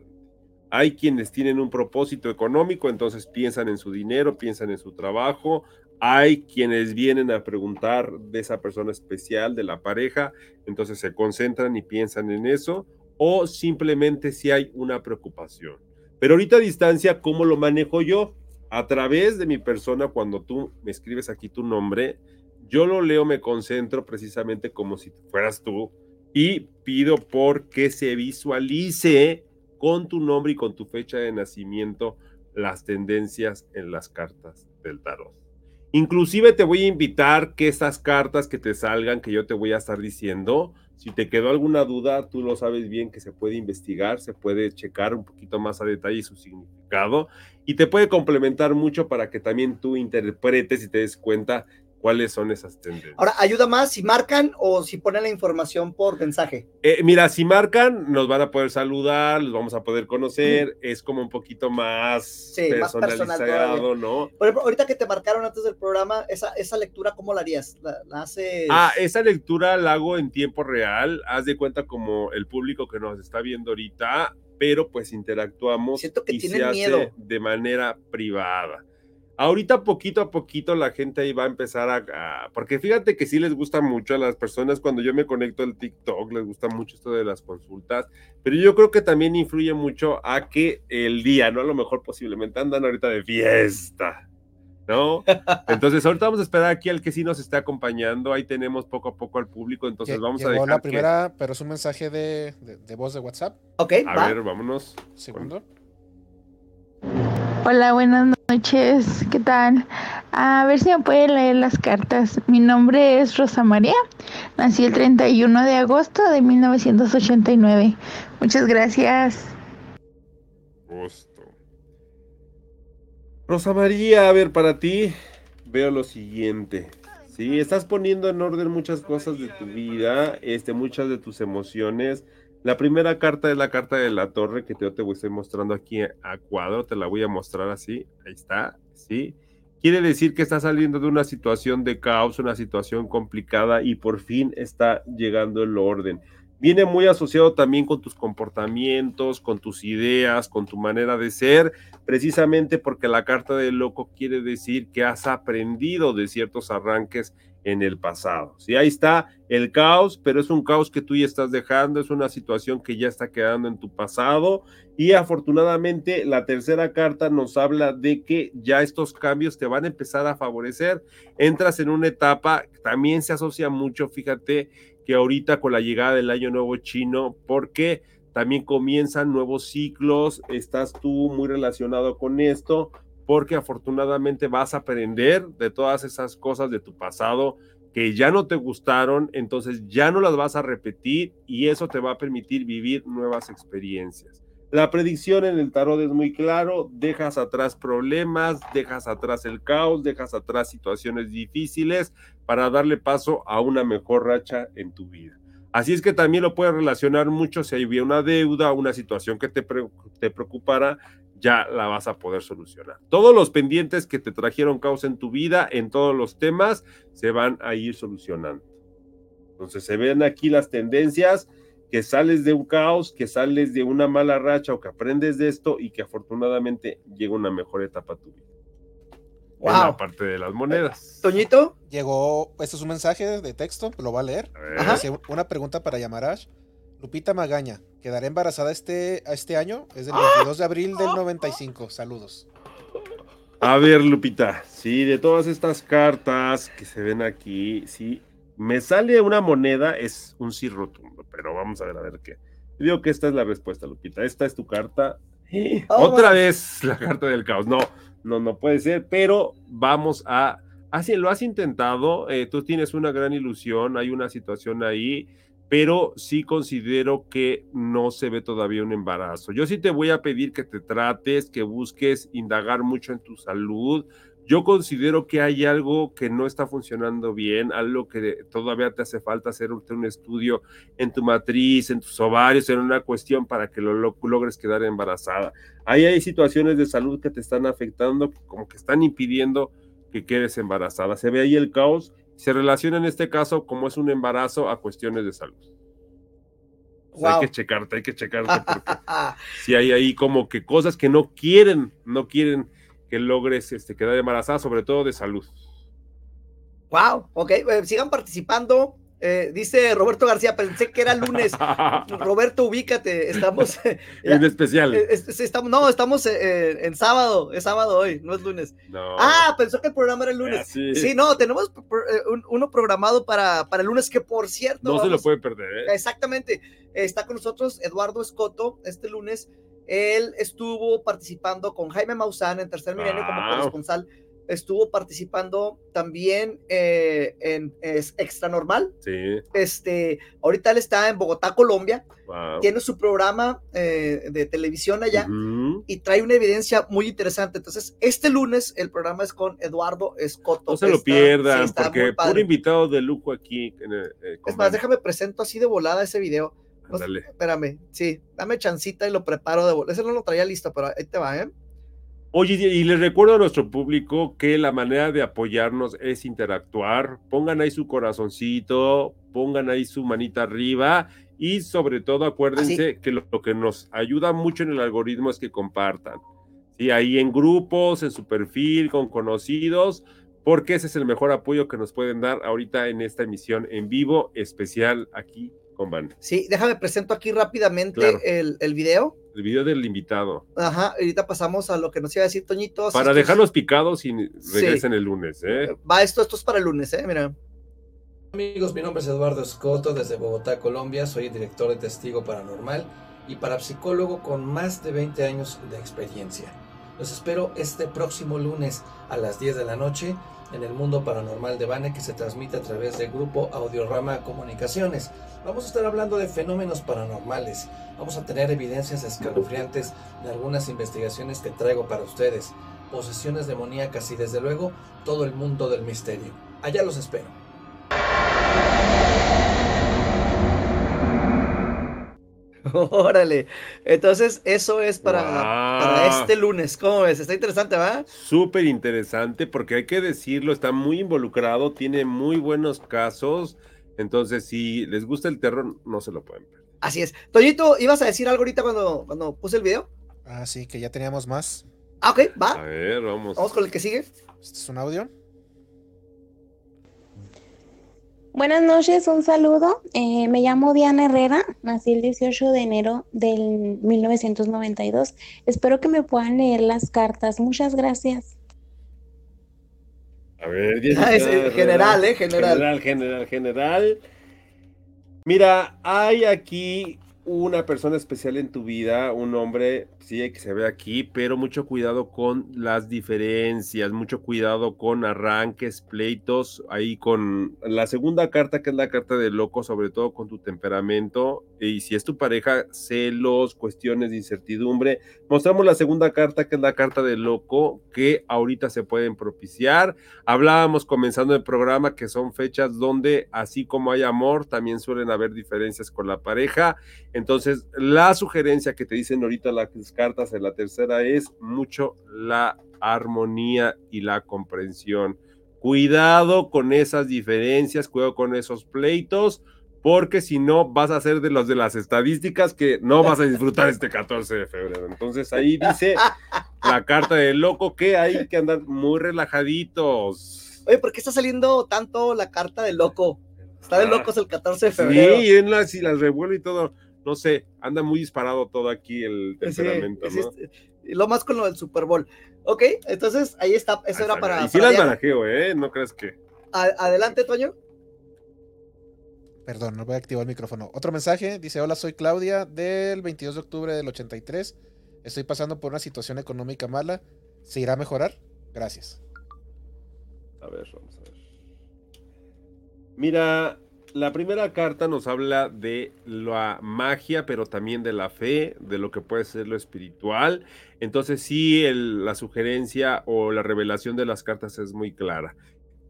C: Hay quienes tienen un propósito económico, entonces piensan en su dinero, piensan en su trabajo. Hay quienes vienen a preguntar de esa persona especial, de la pareja, entonces se concentran y piensan en eso. O simplemente si hay una preocupación. Pero ahorita a distancia, ¿cómo lo manejo yo? A través de mi persona, cuando tú me escribes aquí tu nombre, yo lo leo, me concentro precisamente como si fueras tú y pido por que se visualice con tu nombre y con tu fecha de nacimiento las tendencias en las cartas del tarot. Inclusive te voy a invitar que estas cartas que te salgan, que yo te voy a estar diciendo, si te quedó alguna duda, tú lo sabes bien que se puede investigar, se puede checar un poquito más a detalle su significado y te puede complementar mucho para que también tú interpretes y te des cuenta cuáles son esas tendencias.
B: Ahora, ayuda más si marcan o si ponen la información por mensaje.
C: Eh, mira, si marcan, nos van a poder saludar, los vamos a poder conocer, es como un poquito más
B: Sí, más personal
C: personalizado. ¿no?
B: Por ejemplo, ahorita que te marcaron antes del programa, esa, esa lectura, ¿cómo la harías? ¿La, la haces?
C: Ah, esa lectura la hago en tiempo real, haz de cuenta como el público que nos está viendo ahorita, pero pues interactuamos
B: Siento que
C: y se hace
B: miedo.
C: de manera privada. Ahorita poquito a poquito la gente ahí va a empezar a, a- porque fíjate que sí les gusta mucho a las personas cuando yo me conecto al TikTok, les gusta mucho esto de las consultas, pero yo creo que también influye mucho a que el día, ¿no? A lo mejor posiblemente andan ahorita de fiesta, ¿no? [LAUGHS] Entonces ahorita vamos a esperar aquí al que sí nos está acompañando, ahí tenemos poco a poco al público, entonces
E: Lle-
C: vamos a dejar
E: la
C: que-
E: primera, pero es un mensaje de, de- de voz de WhatsApp.
B: ok,
C: A
B: va.
C: ver, vámonos.
E: Segundo.
F: Hola, buenas noches. ¿Qué tal? A ver si me puede leer las cartas. Mi nombre es Rosa María. Nací el 31 de agosto de 1989. Muchas gracias.
C: Gusto. Rosa María, a ver, para ti veo lo siguiente. Sí, estás poniendo en orden muchas cosas de tu vida, este, muchas de tus emociones. La primera carta es la carta de la torre que te voy a estar mostrando aquí a cuadro, te la voy a mostrar así, ahí está, ¿sí? Quiere decir que está saliendo de una situación de caos, una situación complicada y por fin está llegando el orden viene muy asociado también con tus comportamientos, con tus ideas, con tu manera de ser, precisamente porque la carta del loco quiere decir que has aprendido de ciertos arranques en el pasado. Sí, ahí está el caos, pero es un caos que tú ya estás dejando, es una situación que ya está quedando en tu pasado y afortunadamente la tercera carta nos habla de que ya estos cambios te van a empezar a favorecer. Entras en una etapa, también se asocia mucho, fíjate, que ahorita con la llegada del año nuevo chino, porque también comienzan nuevos ciclos, estás tú muy relacionado con esto, porque afortunadamente vas a aprender de todas esas cosas de tu pasado que ya no te gustaron, entonces ya no las vas a repetir y eso te va a permitir vivir nuevas experiencias. La predicción en el tarot es muy claro, dejas atrás problemas, dejas atrás el caos, dejas atrás situaciones difíciles para darle paso a una mejor racha en tu vida. Así es que también lo puedes relacionar mucho si había una deuda, una situación que te, te preocupara, ya la vas a poder solucionar. Todos los pendientes que te trajeron caos en tu vida, en todos los temas, se van a ir solucionando. Entonces se ven aquí las tendencias que sales de un caos, que sales de una mala racha o que aprendes de esto y que afortunadamente llega una mejor etapa a tu vida.
B: Wow.
C: En la parte de las monedas.
B: Toñito,
E: Llegó, este es un mensaje de texto, lo va a leer.
C: A.
B: Ajá.
E: Una pregunta para Yamarash. Lupita Magaña, ¿quedará embarazada este, este año? Es del
B: ¡Ah!
E: 22 de abril del 95. Saludos.
C: A ver, Lupita, sí, de todas estas cartas que se ven aquí, sí, me sale una moneda, es un sí rotundo, pero vamos a ver, a ver qué. Digo que esta es la respuesta, Lupita. Esta es tu carta.
B: Oh,
C: Otra
B: my-
C: vez la carta del caos. No, no, no puede ser, pero vamos a. Así lo has intentado, eh, tú tienes una gran ilusión, hay una situación ahí, pero sí considero que no se ve todavía un embarazo. Yo sí te voy a pedir que te trates, que busques indagar mucho en tu salud. Yo considero que hay algo que no está funcionando bien, algo que todavía te hace falta hacer un, estudio en tu matriz, en tus ovarios, en una cuestión para que lo- logres quedar embarazada. Ahí hay situaciones de salud que te están afectando, como que están impidiendo que quedes embarazada. Se ve ahí el caos, se relaciona en este caso como es un embarazo a cuestiones de salud. O sea,
B: Wow.
C: Hay que checarte, hay que checarte porque [LAUGHS] si hay ahí como que cosas que no quieren, no quieren que logres este, quedar embarazada, sobre todo de salud.
B: wow, ok, eh, sigan participando. Eh, dice Roberto García, pensé que era lunes. [LAUGHS] Roberto, ubícate, estamos, eh,
C: en especial.
B: eh, es- es- estamos, no, estamos eh, eh, en sábado, es sábado hoy, no es lunes.
C: no.
B: Ah, pensó que el programa era el lunes.
C: Así.
B: Sí, no, tenemos eh, un- uno programado para, para el lunes que por cierto.
C: no se lo puede perder. ¿eh?
B: Exactamente. Está con nosotros Eduardo Escoto este lunes. Él estuvo participando con Jaime Maussan en Tercer Milenio como
C: Wow.
B: corresponsal. Estuvo participando también eh, en es, Extra Normal.
C: Sí.
B: Este, ahorita él está en Bogotá, Colombia.
C: Wow.
B: Tiene su programa eh, de televisión allá y trae una evidencia muy interesante. Entonces, este lunes el programa es con Eduardo Escoto.
C: No se lo pierdan,
B: sí,
C: porque puro invitado de lujo aquí. En el, eh, con
B: Es más, déjame presento así de volada ese video. No espérame, sí, dame chancita y lo preparo de volada. Ese no lo traía listo, pero ahí te va, ¿eh?
C: Oye, y les recuerdo a nuestro público que la manera de apoyarnos es interactuar. Pongan ahí su corazoncito, pongan ahí su manita arriba y sobre todo acuérdense que lo, lo que nos ayuda mucho en el algoritmo es que compartan. Sí, ahí en grupos, en su perfil, con conocidos, porque ese es el mejor apoyo que nos pueden dar ahorita en esta emisión en vivo especial aquí con Van.
B: Sí, déjame presento aquí rápidamente
C: Claro.
B: el, el video.
C: El video del invitado.
B: Ajá, ahorita pasamos a lo que nos iba a decir Toñito.
C: Para dejarlos picados y regresen el lunes, ¿eh?
B: Va, esto, esto es para el lunes, ¿eh? Mira.
G: Amigos, mi nombre es Eduardo Escoto desde Bogotá, Colombia. Soy director de Testigo Paranormal y parapsicólogo con más de 20 años de experiencia. Los espero este próximo lunes a las 10 de la noche en el Mundo Paranormal de Bane que se transmite a través del grupo Audiorama Comunicaciones. Vamos a estar hablando de fenómenos paranormales. Vamos a tener evidencias escalofriantes de algunas investigaciones que traigo para ustedes. Posesiones demoníacas y desde luego todo el mundo del misterio. Allá los espero. [LAUGHS]
B: Órale. Entonces, eso es para, este lunes. ¿Cómo ves? Está interesante, ¿va?
C: Súper interesante porque hay que decirlo, está muy involucrado, tiene muy buenos casos. Entonces, si les gusta el terror, no se lo pueden perder.
B: Así es. Toñito, ¿ibas a decir algo ahorita cuando, cuando puse el video?
E: Ah, sí, que ya teníamos más.
B: Ah, ok,
C: A
B: va.
C: ver, vamos.
B: Vamos con el que sigue.
E: Este es un audio.
H: Buenas noches, un saludo. Eh, me llamo Diana Herrera, nací el 18 de enero del 1992. Espero que me puedan leer las cartas. Muchas gracias.
C: A ver,
B: Ah, es, eh, general. ¿eh? General.
C: General, general, general. Mira, hay aquí una persona especial en tu vida, un hombre, sí, que se ve aquí, pero mucho cuidado con las diferencias, mucho cuidado con arranques, pleitos, ahí con la segunda carta, que es la carta de loco, sobre todo con tu temperamento, y si es tu pareja, celos, cuestiones de incertidumbre. Mostramos la segunda carta, que es la carta de loco, que ahorita se pueden propiciar. Hablábamos comenzando el programa que son fechas donde así como hay amor, también suelen haber diferencias con la pareja. Entonces, la sugerencia que te dicen ahorita las cartas en la tercera es mucho la armonía y la comprensión. Cuidado con esas diferencias, cuidado con esos pleitos, porque si no vas a ser de los de las estadísticas que no vas a disfrutar este 14 de febrero. Entonces ahí dice la carta del loco que hay que andar muy relajaditos.
B: Oye, ¿por qué está saliendo tanto la carta de loco? Está de
C: Ah.
B: locos el 14 de
C: Sí,
B: febrero.
C: y en las, y las revuelve y todo. No sé, anda muy disparado todo aquí el temperamento,
B: sí,
C: ¿no?
B: sí. Y lo más con lo del Super Bowl. Ok, entonces ahí está. Eso era para.
C: Y sí
B: para
C: las
B: Diana.
C: barajeo, ¿eh? No crees que.
B: Adelante, Toño.
E: Perdón, no voy a activar el micrófono. Otro mensaje dice: Hola, soy Claudia del 22 de octubre del 83. Estoy pasando por una situación económica mala. ¿Se irá a mejorar? Gracias.
C: A ver, vamos a ver. Mira, la primera carta nos habla de la magia, pero también de la fe, de lo que puede ser lo espiritual. Entonces sí, la sugerencia o la revelación de las cartas es muy clara.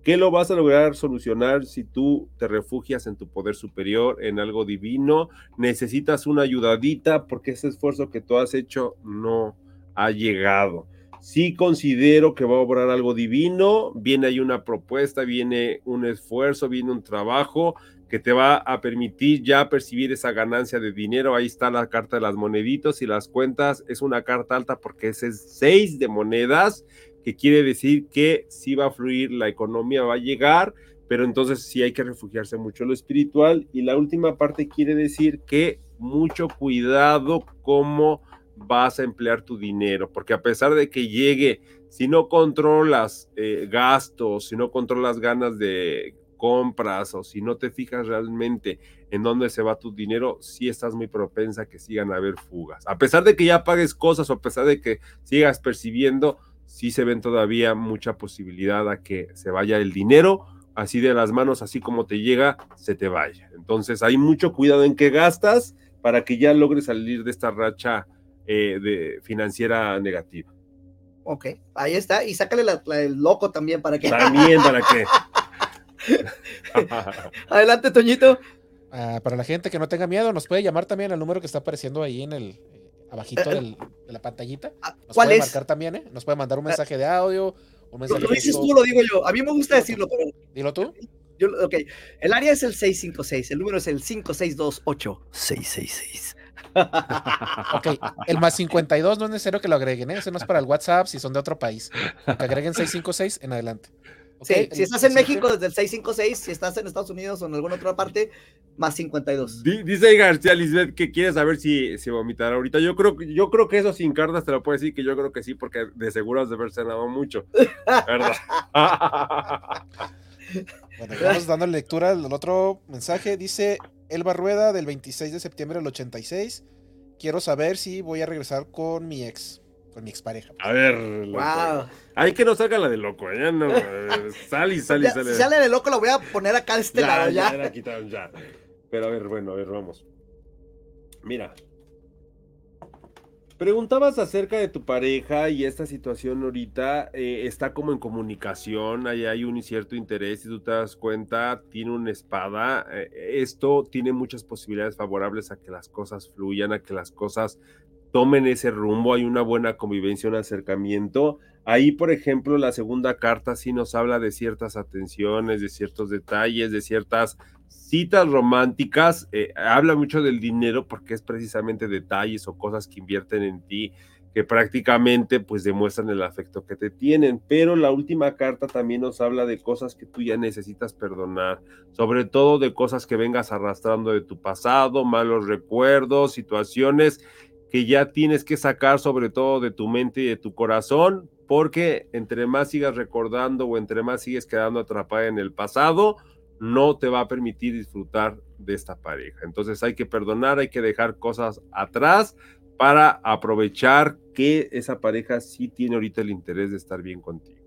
C: ¿Qué lo vas a lograr solucionar si tú te refugias en tu poder superior, en algo divino? Necesitas una ayudadita porque ese esfuerzo que tú has hecho no ha llegado. Sí considero que va a obrar algo divino, viene ahí una propuesta, viene un esfuerzo, viene un trabajo que te va a permitir ya percibir esa ganancia de dinero. Ahí está la carta de las moneditos y las cuentas. Es una carta alta porque es seis de monedas, que quiere decir que sí va a fluir, la economía va a llegar, pero entonces sí hay que refugiarse mucho en lo espiritual. Y la última parte quiere decir que mucho cuidado cómo vas a emplear tu dinero, porque a pesar de que llegue, si no controlas eh, gastos, si no controlas ganas de compras o si no te fijas realmente en dónde se va tu dinero, sí estás muy propensa a que sigan a haber fugas. A pesar de que ya pagues cosas o a pesar de que sigas percibiendo, sí se ven todavía mucha posibilidad a que se vaya el dinero así de las manos, así como te llega, se te vaya. Entonces hay mucho cuidado en qué gastas para que ya logres salir de esta racha eh, de financiera negativa.
B: Ok, ahí está. Y sácale la, la del loco también para que.
C: También para que. [LAUGHS]
B: Adelante, Toñito.
E: Ah, para la gente que no tenga miedo, nos puede llamar también al número que está apareciendo ahí en el eh, abajito
B: Eh,
E: del- de la pantallita. Nos
B: ¿Cuál
E: puede
B: es?
E: marcar también, ¿eh? Nos puede mandar un mensaje de audio, un
B: Lo,
E: mensaje
B: lo
E: de
B: dices tú, lo digo yo. A mí me gusta decirlo, pero
E: Dilo tú.
B: yo, ok. El área es el 656, el número es el 5628-666.
E: Ok, el más 52 no es necesario que lo agreguen, ¿eh? Ese no es para el WhatsApp si son de otro país. Que agreguen 656 en adelante.
B: Sí, si estás en. México, desde el 656, si estás en Estados Unidos o en alguna otra parte, más 52.
C: Di- Dice García Lisbeth que quiere saber si se vomitará ahorita. Yo creo, que- yo creo que eso sin cartas te lo puedo decir que yo creo que sí, porque de seguro has de haber cenado mucho. ¿Verdad? [LAUGHS]
E: Bueno, vamos dando lectura al otro mensaje. Dice Elba Rueda del 26 de septiembre del 86. Quiero saber si voy a regresar con mi ex, con mi expareja.
C: A ver, loco.
B: Wow.
C: Hay que no salga la de loco, ya no. eh, [LAUGHS] Sal y sal y sale.
B: si sale de loco, lo voy a poner acá de este lado ya.
C: la quitaron ya. Pero a ver, bueno, a ver, vamos. Mira. Preguntabas acerca de tu pareja y esta situación ahorita eh, está como en comunicación, ahí hay un cierto interés, si tú te das cuenta, tiene una espada, eh, esto tiene muchas posibilidades favorables a que las cosas fluyan, a que las cosas tomen ese rumbo, hay una buena convivencia, un acercamiento. Ahí, por ejemplo, la segunda carta sí nos habla de ciertas atenciones, de ciertos detalles, de ciertas citas románticas. Eh, habla mucho del dinero porque es precisamente detalles o cosas que invierten en ti que prácticamente pues demuestran el afecto que te tienen, pero la última carta también nos habla de cosas que tú ya necesitas perdonar, sobre todo de cosas que vengas arrastrando de tu pasado, malos recuerdos, situaciones que ya tienes que sacar sobre todo de tu mente y de tu corazón, porque entre más sigas recordando o entre más sigues quedando atrapada en el pasado, no te va a permitir disfrutar de esta pareja. Entonces hay que perdonar, hay que dejar cosas atrás para aprovechar que esa pareja sí tiene ahorita el interés de estar bien contigo.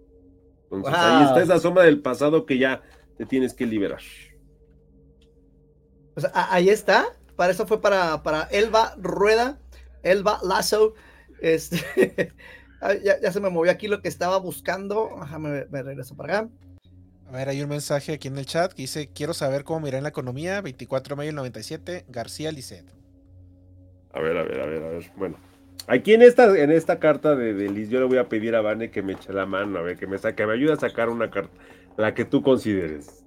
C: Entonces ahí está esa sombra del pasado que ya te tienes que liberar.
B: Pues ahí está. Para eso fue para, para Elba Rueda, Elba Lazo. Este, [LAUGHS] ya, ya, se me movió aquí lo que estaba buscando. Déjame me regreso para acá.
E: A ver, hay un mensaje aquí en el chat que dice: Quiero saber cómo mirar en la economía. 24 de mayo del 97, García Lisset.
C: A ver, a ver, a ver, a ver. Bueno, aquí en esta, en esta carta de, de Liz, yo le voy a pedir a Vane que me eche la mano, a ver, que me, que me ayude a sacar una carta, la que tú consideres.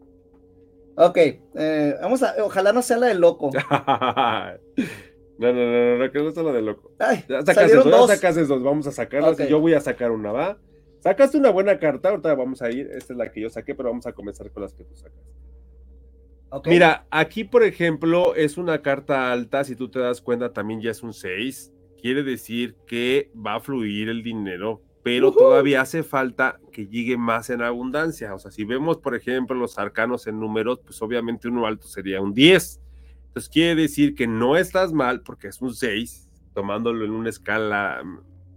B: Ok, eh, vamos a, ojalá no sea la de loco. [LAUGHS]
C: No, no, no, no, que no está la de loco. Ay, ya sacas eso, dos. ya sacas esos, vamos a sacarlas. Okay. Yo voy a sacar una, ¿va? Sacaste una buena carta, ahorita vamos a ir. Esta es la que yo saqué, pero vamos a comenzar con las que tú sacas. Okay. Mira, aquí, por ejemplo, es una carta alta. Si tú te das cuenta, también ya es un 6. Quiere decir que va a fluir el dinero, pero uh -huh. todavía hace falta que llegue más en abundancia. O sea, si vemos, por ejemplo, los arcanos en números, pues obviamente uno alto sería un 10. Entonces quiere decir que no estás mal porque es un 6, tomándolo en una escala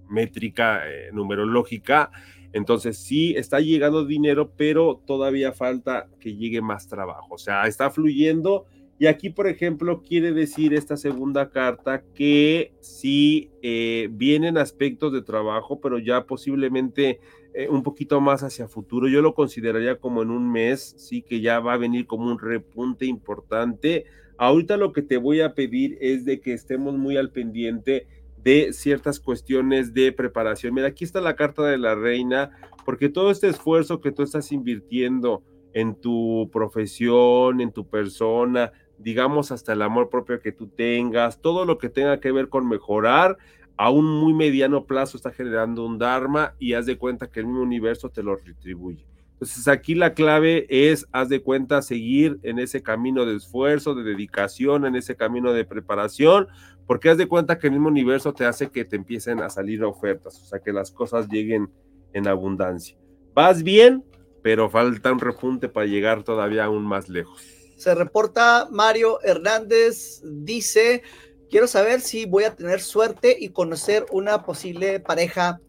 C: métrica, eh, numerológica. Entonces sí está llegando dinero, pero todavía falta que llegue más trabajo. O sea, está fluyendo. Y aquí, por ejemplo, quiere decir esta segunda carta que sí eh, vienen aspectos de trabajo, pero ya posiblemente eh, un poquito más hacia futuro. Yo lo consideraría como en un mes, sí que ya va a venir como un repunte importante. Ahorita lo que te voy a pedir es de que estemos muy al pendiente de ciertas cuestiones de preparación. Mira, aquí está la carta de la reina, porque todo este esfuerzo que tú estás invirtiendo en tu profesión, en tu persona, digamos hasta el amor propio que tú tengas, todo lo que tenga que ver con mejorar, a un muy mediano plazo está generando un Dharma y haz de cuenta que el mismo universo te lo retribuye. Entonces aquí la clave es, haz de cuenta, seguir en ese camino de esfuerzo, de dedicación, en ese camino de preparación, porque haz de cuenta que el mismo universo te hace que te empiecen a salir ofertas, o sea, que las cosas lleguen en abundancia. Vas bien, pero falta un repunte para llegar todavía aún más lejos.
B: Se reporta Mario Hernández, dice, quiero saber si voy a tener suerte y conocer una posible pareja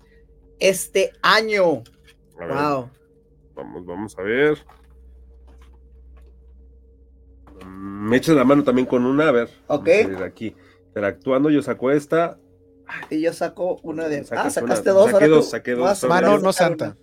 B: este año. Wow.
C: Vamos, vamos a ver. Me echas la mano también con una, a ver.
B: Ok.
C: Aquí, interactuando, yo saco esta.
B: Y yo saco una de. Ah, sacaste una, dos.
C: Saqué dos, saqué dos.
E: Mano no santa.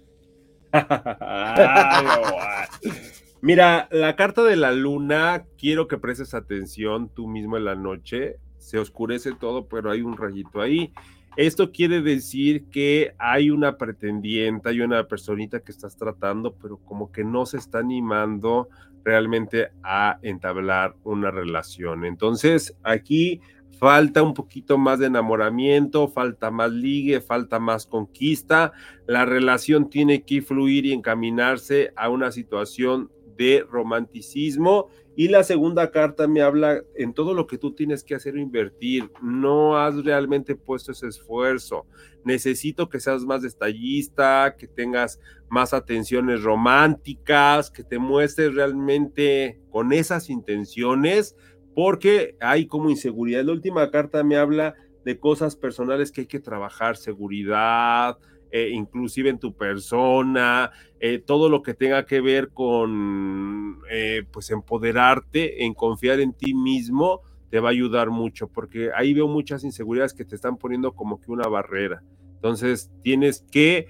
C: Mira, la carta de la luna, quiero que prestes atención tú mismo en la noche. Se oscurece todo, pero hay un rayito ahí. Esto quiere decir que hay una pretendiente, hay una personita que estás tratando, pero como que no se está animando realmente a entablar una relación. Entonces, aquí falta un poquito más de enamoramiento, falta más ligue, falta más conquista. La relación tiene que fluir y encaminarse a una situación de romanticismo y la segunda carta me habla en todo lo que tú tienes que hacer o invertir. No has realmente puesto ese esfuerzo. Necesito que seas más detallista, que tengas más atenciones románticas, que te muestres realmente con esas intenciones, porque hay como inseguridad. La última carta me habla de cosas personales que hay que trabajar, seguridad, eh, inclusive en tu persona, eh, todo lo que tenga que ver con, eh, pues, empoderarte, en confiar en ti mismo, te va a ayudar mucho, porque ahí veo muchas inseguridades que te están poniendo como que una barrera. Entonces tienes que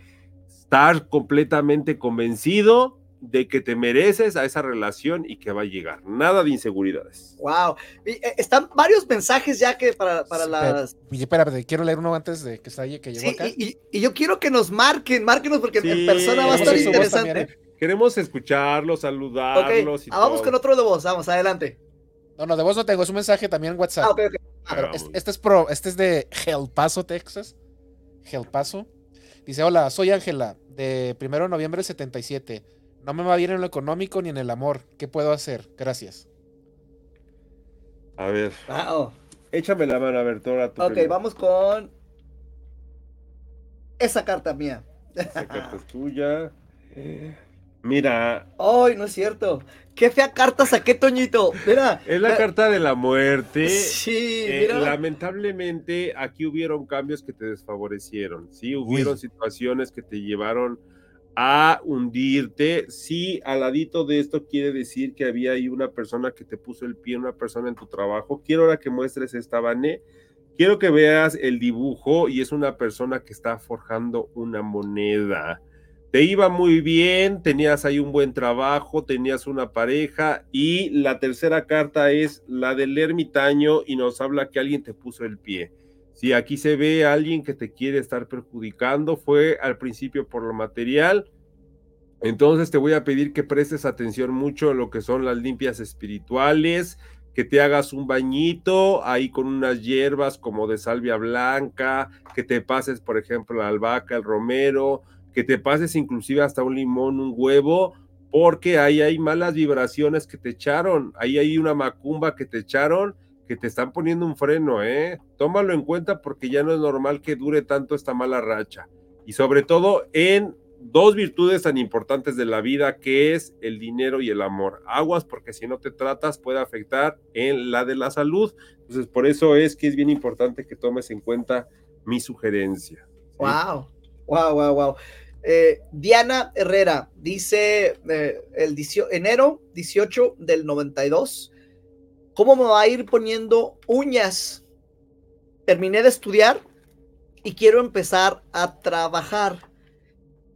C: estar completamente convencido de que te mereces a esa relación y que va a llegar. Nada de inseguridades.
B: Wow. Eh, están varios mensajes ya que para, para las.
E: Y espérate, quiero leer uno antes de que estalle, que llegó
B: Sí,
E: acá.
B: y, y- y yo quiero que nos marquen, márquenos porque en
C: Sí,
B: persona va a estar interesante.
E: también, ¿eh?
C: Queremos escucharlos, saludarlos y
B: ah, vamos
C: todo.
B: con otro de voz, vamos, adelante.
E: No, no, de voz no tengo, es un mensaje también en WhatsApp.
B: Ah, ok, ok.
E: Pero
C: Ah,
E: es- este es pro, este es de El Paso, Texas. El Paso. Dice, hola, soy Ángela, de primero de noviembre del 77. No me va bien en lo económico ni en el amor. ¿Qué puedo hacer? Gracias.
C: A ver,
B: Wow.
C: échame la mano, a ver, Tora.
B: Ok,
C: primero.
B: vamos con esa carta mía.
C: Esa carta es tuya. Mira,
B: Ay, no es cierto. Qué fea carta saqué, Toñito. Mira.
C: es la
B: eh,
C: carta de la muerte.
B: Sí,
C: Eh,
B: mira.
C: lamentablemente aquí hubieron cambios que te desfavorecieron, sí, hubieron
E: Uy.
C: situaciones que te llevaron a hundirte. Sí, al ladito de esto quiere decir que había ahí una persona que te puso el pie, una persona en tu trabajo. Quiero ahora que muestres esta, Vane. Quiero que veas el dibujo y es una persona que está forjando una moneda. Te iba muy bien, tenías ahí un buen trabajo, tenías una pareja y la tercera carta es la del ermitaño y nos habla que alguien te puso el pie. Si aquí se ve a alguien que te quiere estar perjudicando, fue al principio por lo material. Entonces te voy a pedir que prestes atención mucho en lo que son las limpias espirituales, que te hagas un bañito ahí con unas hierbas como de salvia blanca, que te pases, por ejemplo, la albahaca, el romero, que te pases inclusive hasta un limón, un huevo, porque ahí hay malas vibraciones que te echaron, ahí hay una macumba que te echaron, que te están poniendo un freno, ¿eh? Tómalo en cuenta porque ya no es normal que dure tanto esta mala racha. Y sobre todo en dos virtudes tan importantes de la vida, que es el dinero y el amor. Aguas, porque si no te tratas puede afectar en la de la salud. Entonces, por eso es que es bien importante que tomes en cuenta mi sugerencia.
B: Wow, wow, wow, wow. Diana Herrera dice eh, el 18 enero 18 del 92. ¿Cómo me va a ir poniendo uñas? Terminé de estudiar y quiero empezar a trabajar.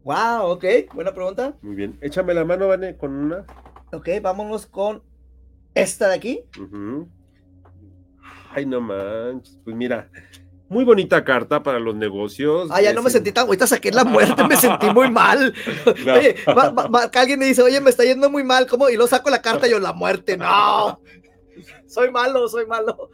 B: Wow, ok, buena pregunta.
C: Muy bien. Échame la mano, Vane, con una.
B: Ok, vámonos con esta de aquí.
C: Ay, no manches. Pues mira, muy bonita carta para los negocios.
B: Ah, ya no me sentí tan, ahorita saqué la muerte, me sentí muy [LAUGHS] mal.
C: No.
B: Oye, alguien me dice, oye, me está yendo muy mal, ¿cómo? Y lo saco la carta y yo, la muerte, no. Soy malo, soy malo.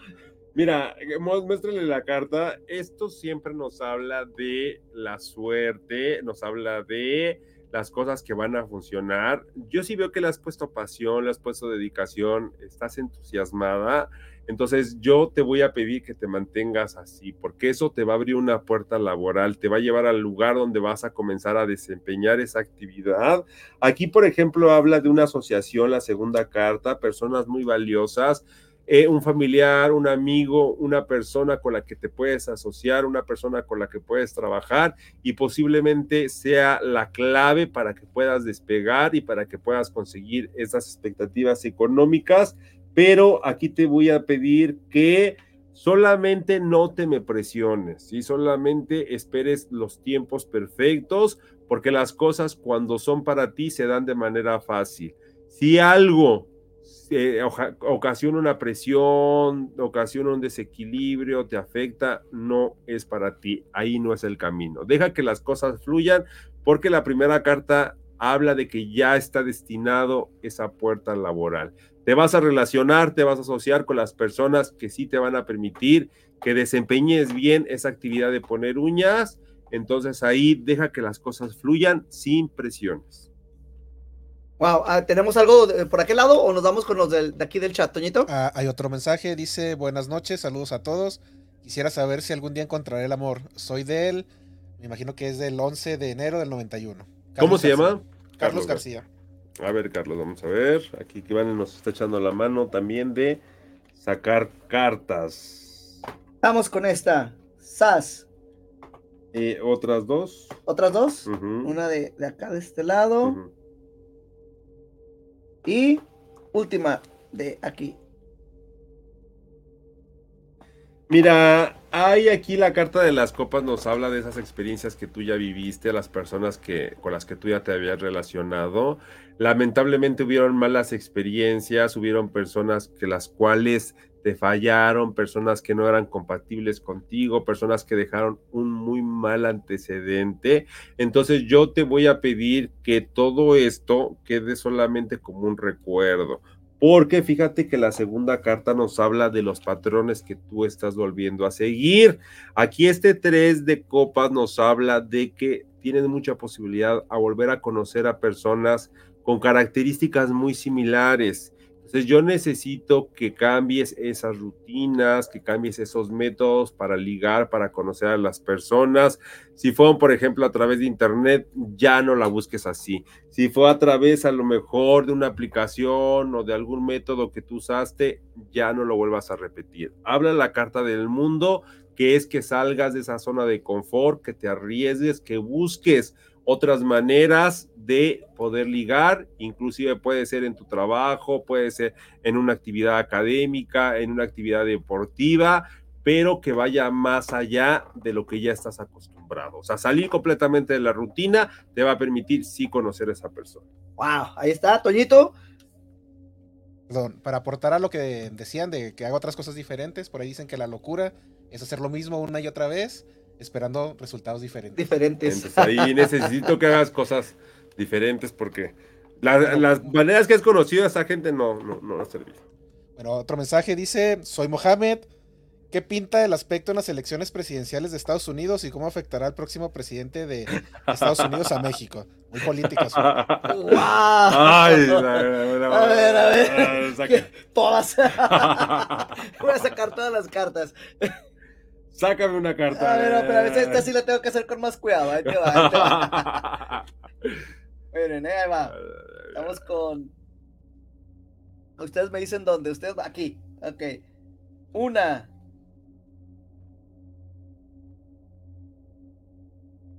C: Mira, mu- muéstrale la carta. Esto siempre nos habla de la suerte, nos habla de las cosas que van a funcionar. Yo sí veo que le has puesto pasión, le has puesto dedicación, estás entusiasmada. Entonces yo te voy a pedir que te mantengas así, porque eso te va a abrir una puerta laboral, te va a llevar al lugar donde vas a comenzar a desempeñar esa actividad. Aquí, por ejemplo, habla de una asociación, la segunda carta, personas muy valiosas eh, un familiar, un amigo, una persona con la que te puedes asociar, una persona con la que puedes trabajar y posiblemente sea la clave para que puedas despegar y para que puedas conseguir esas expectativas económicas. Pero aquí te voy a pedir que solamente no te me presiones, y solamente esperes los tiempos perfectos, porque las cosas cuando son para ti se dan de manera fácil. Si algo eh, ocasiona una presión, ocasiona un desequilibrio, te afecta, no es para ti, ahí no es el camino. Deja que las cosas fluyan porque la primera carta habla de que ya está destinado esa puerta laboral. Te vas a relacionar, te vas a asociar con las personas que sí te van a permitir que desempeñes bien esa actividad de poner uñas. Entonces ahí deja que las cosas fluyan sin presiones.
B: Wow, ah, ¿tenemos algo de- por aquel lado o nos vamos con los del- de aquí del chat, Toñito?
E: Ah, hay otro mensaje, dice, buenas noches, saludos a todos. Quisiera saber si algún día encontraré el amor. Soy del, me imagino que es del 11 de enero del 91.
C: ¿Cómo
E: Carlos
C: se
E: García.
C: llama?
E: Carlos García.
C: A ver, Carlos, vamos a ver. Aquí que Iván nos está echando la mano también de sacar cartas.
B: Vamos con esta. Sas.
C: Eh, otras dos.
B: Otras dos. Una de, de acá de este lado. Y última de aquí.
C: Mira, hay aquí la carta de las copas nos habla de esas experiencias que tú ya viviste, las personas que con las que tú ya te habías relacionado. Lamentablemente hubieron malas experiencias, hubieron personas que las cuales te fallaron, personas que no eran compatibles contigo, personas que dejaron un muy mal antecedente. Entonces yo te voy a pedir que todo esto quede solamente como un recuerdo. Porque fíjate que la segunda carta nos habla de los patrones que tú estás volviendo a seguir. Aquí este 3 de copas nos habla de que tienes mucha posibilidad a volver a conocer a personas con características muy similares. Entonces yo necesito que cambies esas rutinas, que cambies esos métodos para ligar, para conocer a las personas. Si fue, por ejemplo, a través de internet, ya no la busques así. Si fue a través a lo mejor de una aplicación o de algún método que tú usaste, ya no lo vuelvas a repetir. Habla la carta del mundo, que es que salgas de esa zona de confort, que te arriesgues, que busques otras maneras de poder ligar, inclusive puede ser en tu trabajo, puede ser en una actividad académica, en una actividad deportiva, pero que vaya más allá de lo que ya estás acostumbrado. O sea, salir completamente de la rutina te va a permitir sí conocer a esa persona.
B: Wow, ahí está, Toñito.
E: Perdón, para aportar a lo que decían de que haga otras cosas diferentes, por ahí dicen que la locura es hacer lo mismo una y otra vez, esperando resultados diferentes.
B: Diferentes.
C: Entonces ahí necesito que hagas cosas diferentes porque la- las maneras que has conocido a esa gente no, no, no nos servían.
E: Bueno, otro mensaje dice, soy Mohamed. ¿Qué pinta el aspecto en las elecciones presidenciales de Estados Unidos y cómo afectará al próximo presidente de Estados Unidos a México? Muy político. su-
B: ¡Wow!
C: Ay, la- la- la-
B: A ver, a ver.
C: Ah.
B: Todas. Voy a sacar todas las cartas.
C: Sácame una carta.
B: A ver, no, pero a veces esta sí la tengo que hacer con más cuidado. Ahí te va, ahí te va. [LAUGHS] Miren, ahí va. Estamos con. Ustedes me dicen dónde. Ustedes aquí. Ok. Una.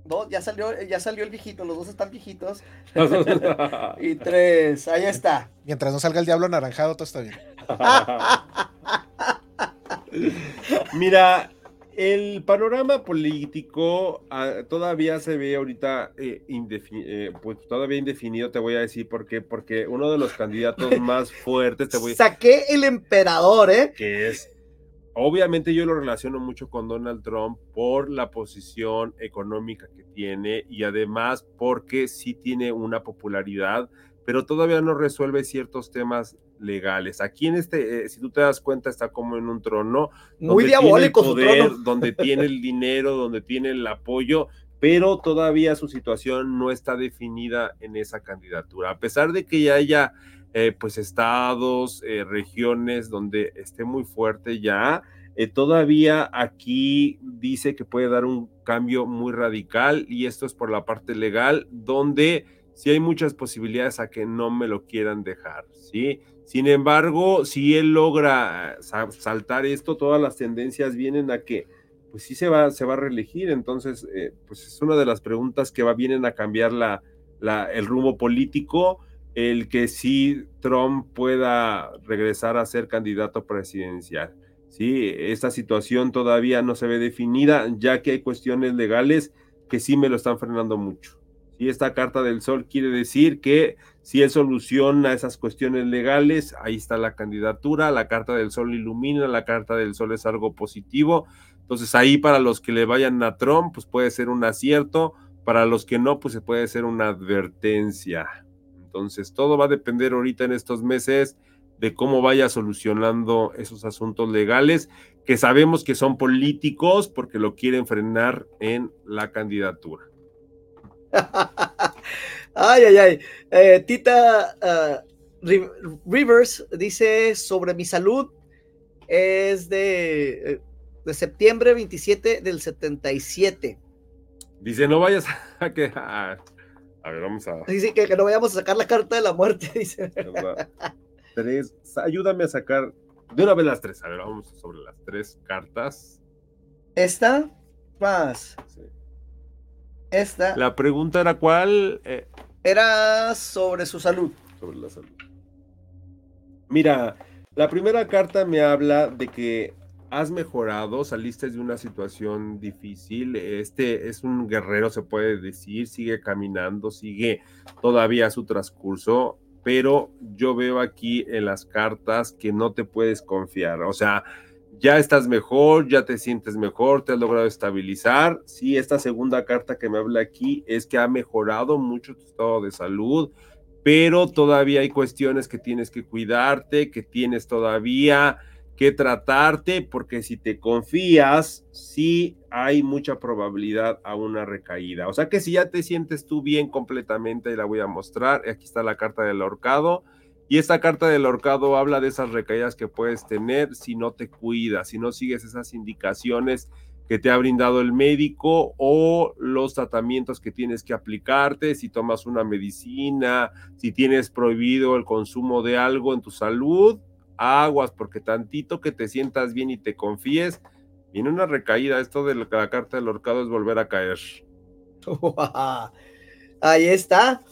B: Dos, ya salió, ya salió el viejito, los dos están viejitos. [LAUGHS] Y tres, ahí está.
E: Mientras no salga el diablo anaranjado, todo está bien. [LAUGHS]
C: Mira, el panorama político ah, todavía se ve ahorita eh, eh, pues todavía indefinido, te voy a decir por qué, porque uno de los candidatos [LAUGHS] más fuertes, te voy a
B: Saqué el emperador, ¿eh?
C: que es, obviamente yo lo relaciono mucho con Donald Trump por la posición económica que tiene y además porque sí tiene una popularidad, pero todavía no resuelve ciertos temas legales. Aquí en este, eh, si tú te das cuenta, está como en un trono.
B: Muy
C: donde tiene el
B: diabólico su
C: poder,
B: trono.
C: Donde tiene el dinero, donde tiene el apoyo, pero todavía su situación no está definida en esa candidatura. A pesar de que ya haya eh, pues estados, eh, regiones donde esté muy fuerte ya, eh, todavía aquí dice que puede dar un cambio muy radical y esto es por la parte legal, donde sí hay muchas posibilidades a que no me lo quieran dejar, ¿sí? Sin embargo, si él logra eh, sa- saltar esto, todas las tendencias vienen a que pues sí se va, se va a reelegir. Entonces, eh, pues es una de las preguntas que va, vienen a cambiar la- el rumbo político, el que sí Trump pueda regresar a ser candidato presidencial. Sí, esta situación todavía no se ve definida, ya que hay cuestiones legales que sí me lo están frenando mucho. Sí, esta carta del sol quiere decir que si él soluciona esas cuestiones legales, ahí está la candidatura, la carta del sol ilumina, la carta del sol es algo positivo. Entonces ahí para los que le vayan a Trump, pues puede ser un acierto, para los que no, pues se puede ser una advertencia. Entonces todo va a depender ahorita en estos meses de cómo vaya solucionando esos asuntos legales que sabemos que son políticos porque lo quieren frenar en la candidatura. [LAUGHS]
B: Ay, ay, ay. Eh, Tita ah, Ri- Rivers dice sobre mi salud. Es de, eh, de septiembre 27 del 77.
C: Dice, no vayas [LAUGHS] a que... A, a ver, vamos a...
B: Dice que, que no vayamos a sacar la carta de la muerte. [LAUGHS] Dice.
C: ayúdame a sacar de una vez las tres. A ver, vamos sobre las tres cartas.
B: Esta más.
C: Sí.
B: Esta
C: La pregunta era cuál Eh,
B: era sobre su salud.
C: sobre la salud. Mira, la primera carta me habla de que has mejorado, saliste de una situación difícil, este es un guerrero, se puede decir, sigue caminando, sigue todavía su transcurso, pero yo veo aquí en las cartas que no te puedes confiar, o sea, ya estás mejor, ya te sientes mejor, te has logrado estabilizar. Sí, esta segunda carta que me habla aquí es que ha mejorado mucho tu estado de salud, pero todavía hay cuestiones que tienes que cuidarte, que tienes todavía que tratarte, porque si te confías, sí hay mucha probabilidad a una recaída. O sea que si ya te sientes tú bien completamente, y la voy a mostrar, aquí está la carta del ahorcado, y esta carta del ahorcado habla de esas recaídas que puedes tener si no te cuidas, si no sigues esas indicaciones que te ha brindado el médico o los tratamientos que tienes que aplicarte, si tomas una medicina, si tienes prohibido el consumo de algo en tu salud, aguas, porque tantito que te sientas bien y te confíes, viene una recaída. Esto de la carta del ahorcado es volver a caer. [LAUGHS]
B: Ahí está.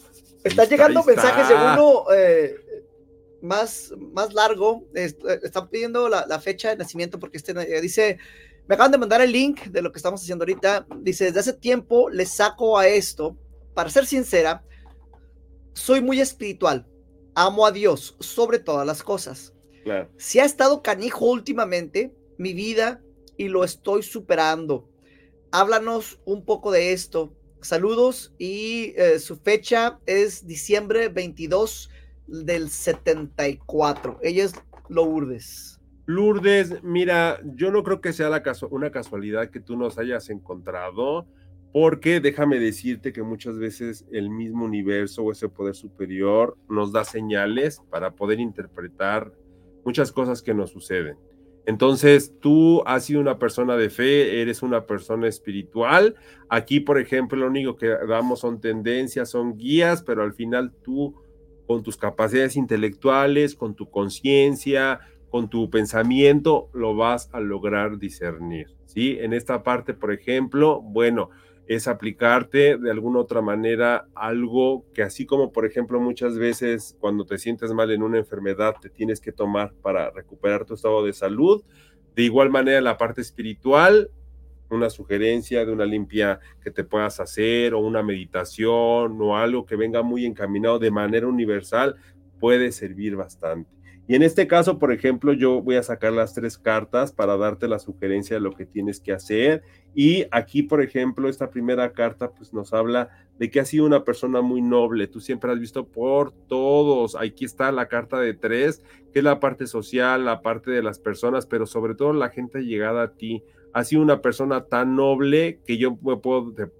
B: Están llegando mensajes de uno eh, más, más largo. están pidiendo la, la, fecha de nacimiento porque este eh, dice me acaban de mandar el link de lo que estamos haciendo ahorita. Dice, desde hace tiempo le saco a esto. Para ser sincera, soy muy espiritual. Amo a Dios sobre todas las cosas. Si ha estado canijo últimamente, mi vida, y lo estoy superando. Háblanos un poco de esto. Saludos y eh, su fecha es diciembre 22 del 74. Ella es Lourdes.
C: Lourdes, mira, yo no creo que sea la una casualidad que tú nos hayas encontrado, porque déjame decirte que muchas veces el mismo universo o ese poder superior nos da señales para poder interpretar muchas cosas que nos suceden. Entonces, tú has sido una persona de fe, eres una persona espiritual. Aquí, por ejemplo, lo único que damos son tendencias, son guías, pero al final tú, con tus capacidades intelectuales, con tu conciencia, con tu pensamiento lo vas a lograr discernir, ¿sí? En esta parte, por ejemplo, bueno, es aplicarte de alguna otra manera algo que así como, por ejemplo, muchas veces cuando te sientes mal en una enfermedad te tienes que tomar para recuperar tu estado de salud, de igual manera la parte espiritual, una sugerencia de una limpia que te puedas hacer o una meditación o algo que venga muy encaminado de manera universal puede servir bastante. Y en este caso, por ejemplo, yo voy a sacar las tres cartas para darte la sugerencia de lo que tienes que hacer. Y aquí, por ejemplo, esta primera carta pues nos habla de que has sido una persona muy noble. Tú siempre has visto por todos. Aquí está la carta de tres, que es la parte social, la parte de las personas, pero sobre todo la gente llegada a ti. Has sido una persona tan noble que yo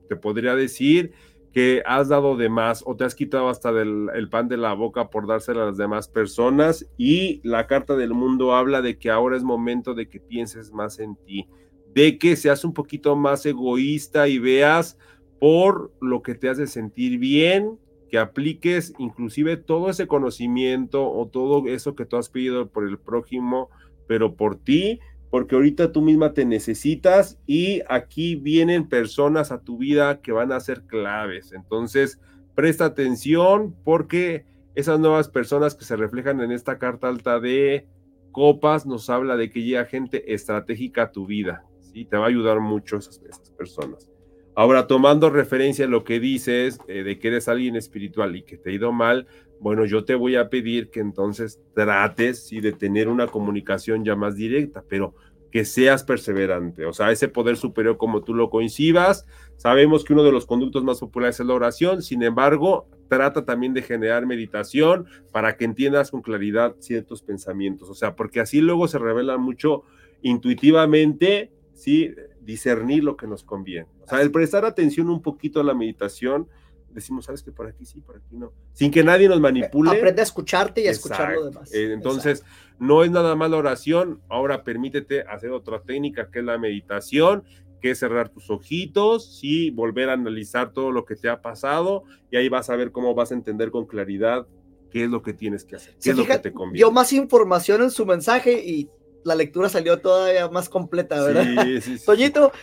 C: te podría decir que has dado de más o te has quitado hasta del, el pan de la boca por dárselo a las demás personas y la carta del mundo habla de que ahora es momento de que pienses más en ti, de que seas un poquito más egoísta y veas por lo que te hace sentir bien, que apliques inclusive todo ese conocimiento o todo eso que tú has pedido por el prójimo, pero por ti, porque ahorita tú misma te necesitas y aquí vienen personas a tu vida que van a ser claves. Entonces, presta atención porque esas nuevas personas que se reflejan en esta carta alta de copas nos habla de que llega gente estratégica a tu vida. ¿sí? Te va a ayudar mucho esas, personas. Ahora, tomando referencia a lo que dices eh, de que eres alguien espiritual y que te ha ido mal, bueno, yo te voy a pedir que entonces trates de tener una comunicación ya más directa, pero que seas perseverante, o sea, ese poder superior como tú lo coincidas. Sabemos que uno de los conductos más populares es la oración, sin embargo, trata también de generar meditación para que entiendas con claridad ciertos pensamientos, o sea, porque así luego se revela mucho intuitivamente, sí, discernir lo que nos conviene. O sea, el prestar atención un poquito a la meditación, decimos, sabes que por aquí sí, por aquí no, sin que nadie nos manipule.
B: Aprende a escucharte y a escuchar lo demás.
C: Eh, entonces, no es nada más la oración, ahora permítete hacer otra técnica que es la meditación, que es cerrar tus ojitos, y volver a analizar todo lo que te ha pasado y ahí vas a ver cómo vas a entender con claridad qué es lo que tienes que hacer, qué es lo que te conviene.
B: Dio más información en su mensaje y la lectura salió todavía más completa, ¿verdad? Sí, sí, sí. Toñito.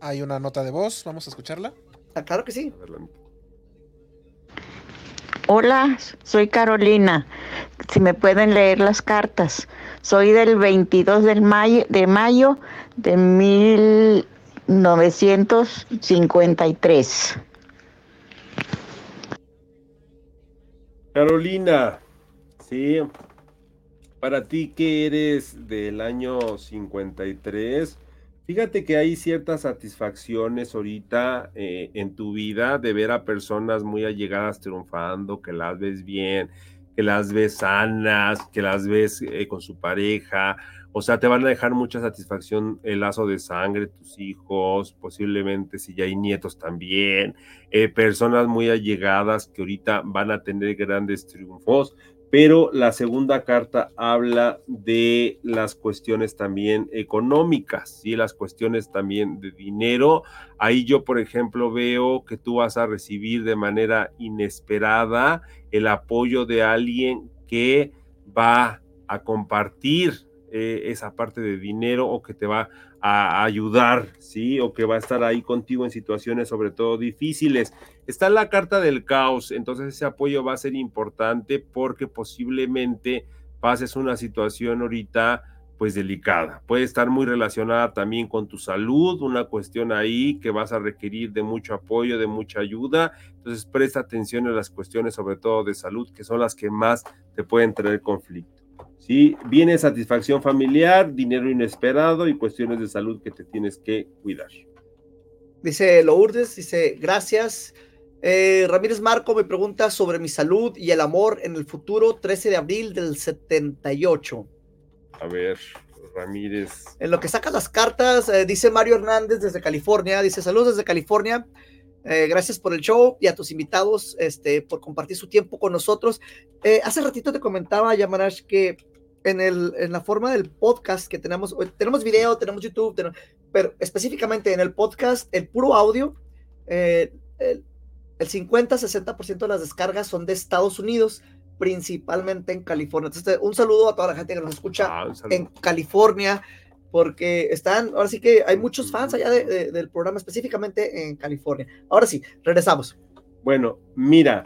E: Hay una nota de voz, vamos a escucharla.
B: Ah, claro que sí.
I: Hola, soy Carolina. Si me pueden leer las cartas. Soy del 22 del mayo, de mayo de 1953.
C: Carolina, sí, para ti que eres del año 53, fíjate que hay ciertas satisfacciones ahorita eh, en tu vida de ver a personas muy allegadas triunfando, que las ves bien, que las ves sanas, que las ves eh, con su pareja. O sea, te van a dejar mucha satisfacción el lazo de sangre, tus hijos, posiblemente si ya hay nietos también, eh, personas muy allegadas que ahorita van a tener grandes triunfos pero la segunda carta habla de las cuestiones también económicas, y las cuestiones también de dinero. Ahí yo, por ejemplo, veo que tú vas a recibir de manera inesperada el apoyo de alguien que va a compartir eh, esa parte de dinero o que te va a ayudar, ¿sí? O que va a estar ahí contigo en situaciones sobre todo difíciles. Está la carta del caos, entonces ese apoyo va a ser importante porque posiblemente pases una situación ahorita pues delicada. Puede estar muy relacionada también con tu salud, una cuestión ahí que vas a requerir de mucho apoyo, de mucha ayuda. Entonces presta atención a las cuestiones sobre todo de salud, que son las que más te pueden traer conflicto. ¿Sí? Viene satisfacción familiar, dinero inesperado y cuestiones de salud que te tienes que cuidar.
B: Dice Lourdes, dice, gracias. Eh, Ramírez Marco me pregunta sobre mi salud y el amor en el futuro, 13 de abril del 78.
C: A ver, Ramírez.
B: En lo que sacas las cartas, eh, dice Mario Hernández desde California, dice saludos desde California. Eh, gracias por el show y a tus invitados este, por compartir su tiempo con nosotros. hace ratito te comentaba, Yamarash, que en, el, en la forma del podcast que tenemos, tenemos video, tenemos YouTube, pero específicamente en el podcast, el puro audio, el, el 50-60% de las descargas son de Estados Unidos, principalmente en California. Entonces, un saludo a toda la gente que nos escucha
C: Ah,
B: en California, porque están, ahora sí que hay muchos fans allá de- de- del programa, específicamente en California. Ahora sí, regresamos.
C: Bueno, mira,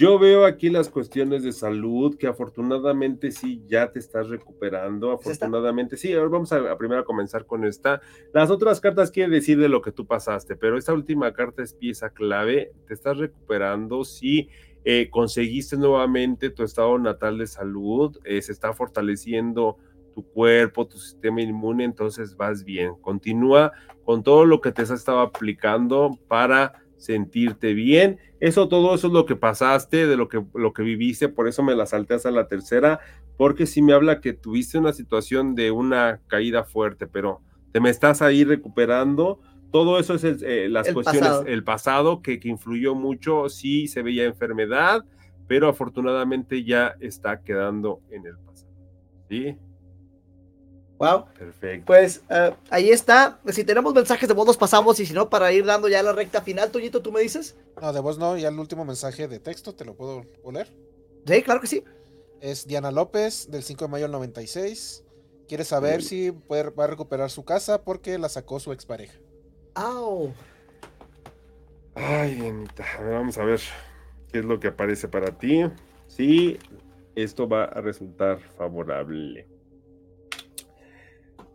C: yo veo aquí las cuestiones de salud que afortunadamente sí ya te estás recuperando. Afortunadamente sí. Ahora vamos a, a primero a comenzar con esta. Las otras cartas quieren decir de lo que tú pasaste, pero esta última carta es pieza clave. Te estás recuperando. Sí, eh, conseguiste nuevamente tu estado natal de salud. eh, se está fortaleciendo tu cuerpo, tu sistema inmune, entonces vas bien. Continúa con todo lo que te has estado aplicando para sentirte bien. Eso, todo eso es lo que pasaste, de lo que, lo que viviste, por eso me la salté hasta la tercera, porque sí me habla que tuviste una situación de una caída fuerte, pero te me estás ahí recuperando. Todo eso es el- eh, las
B: El
C: cuestiones,
B: pasado.
C: el pasado que, que influyó mucho, sí se veía enfermedad, pero afortunadamente ya está quedando en el pasado. ¿Sí?
B: Wow.
C: Perfecto.
B: Pues eh, ahí está. Si tenemos mensajes de voz, los pasamos. Y si no, para ir dando ya la recta final, Toñito, tú me dices.
E: No, de voz no, ya el último mensaje de texto, ¿te lo puedo leer?
B: Sí, claro que sí.
E: Es Diana López, del 5 de mayo del 96. Quiere saber si puede- va a recuperar su casa porque la sacó su expareja.
B: Au.
C: Ay, Dianita, a ver, vamos a ver qué es lo que aparece para ti. Sí, esto va a resultar favorable.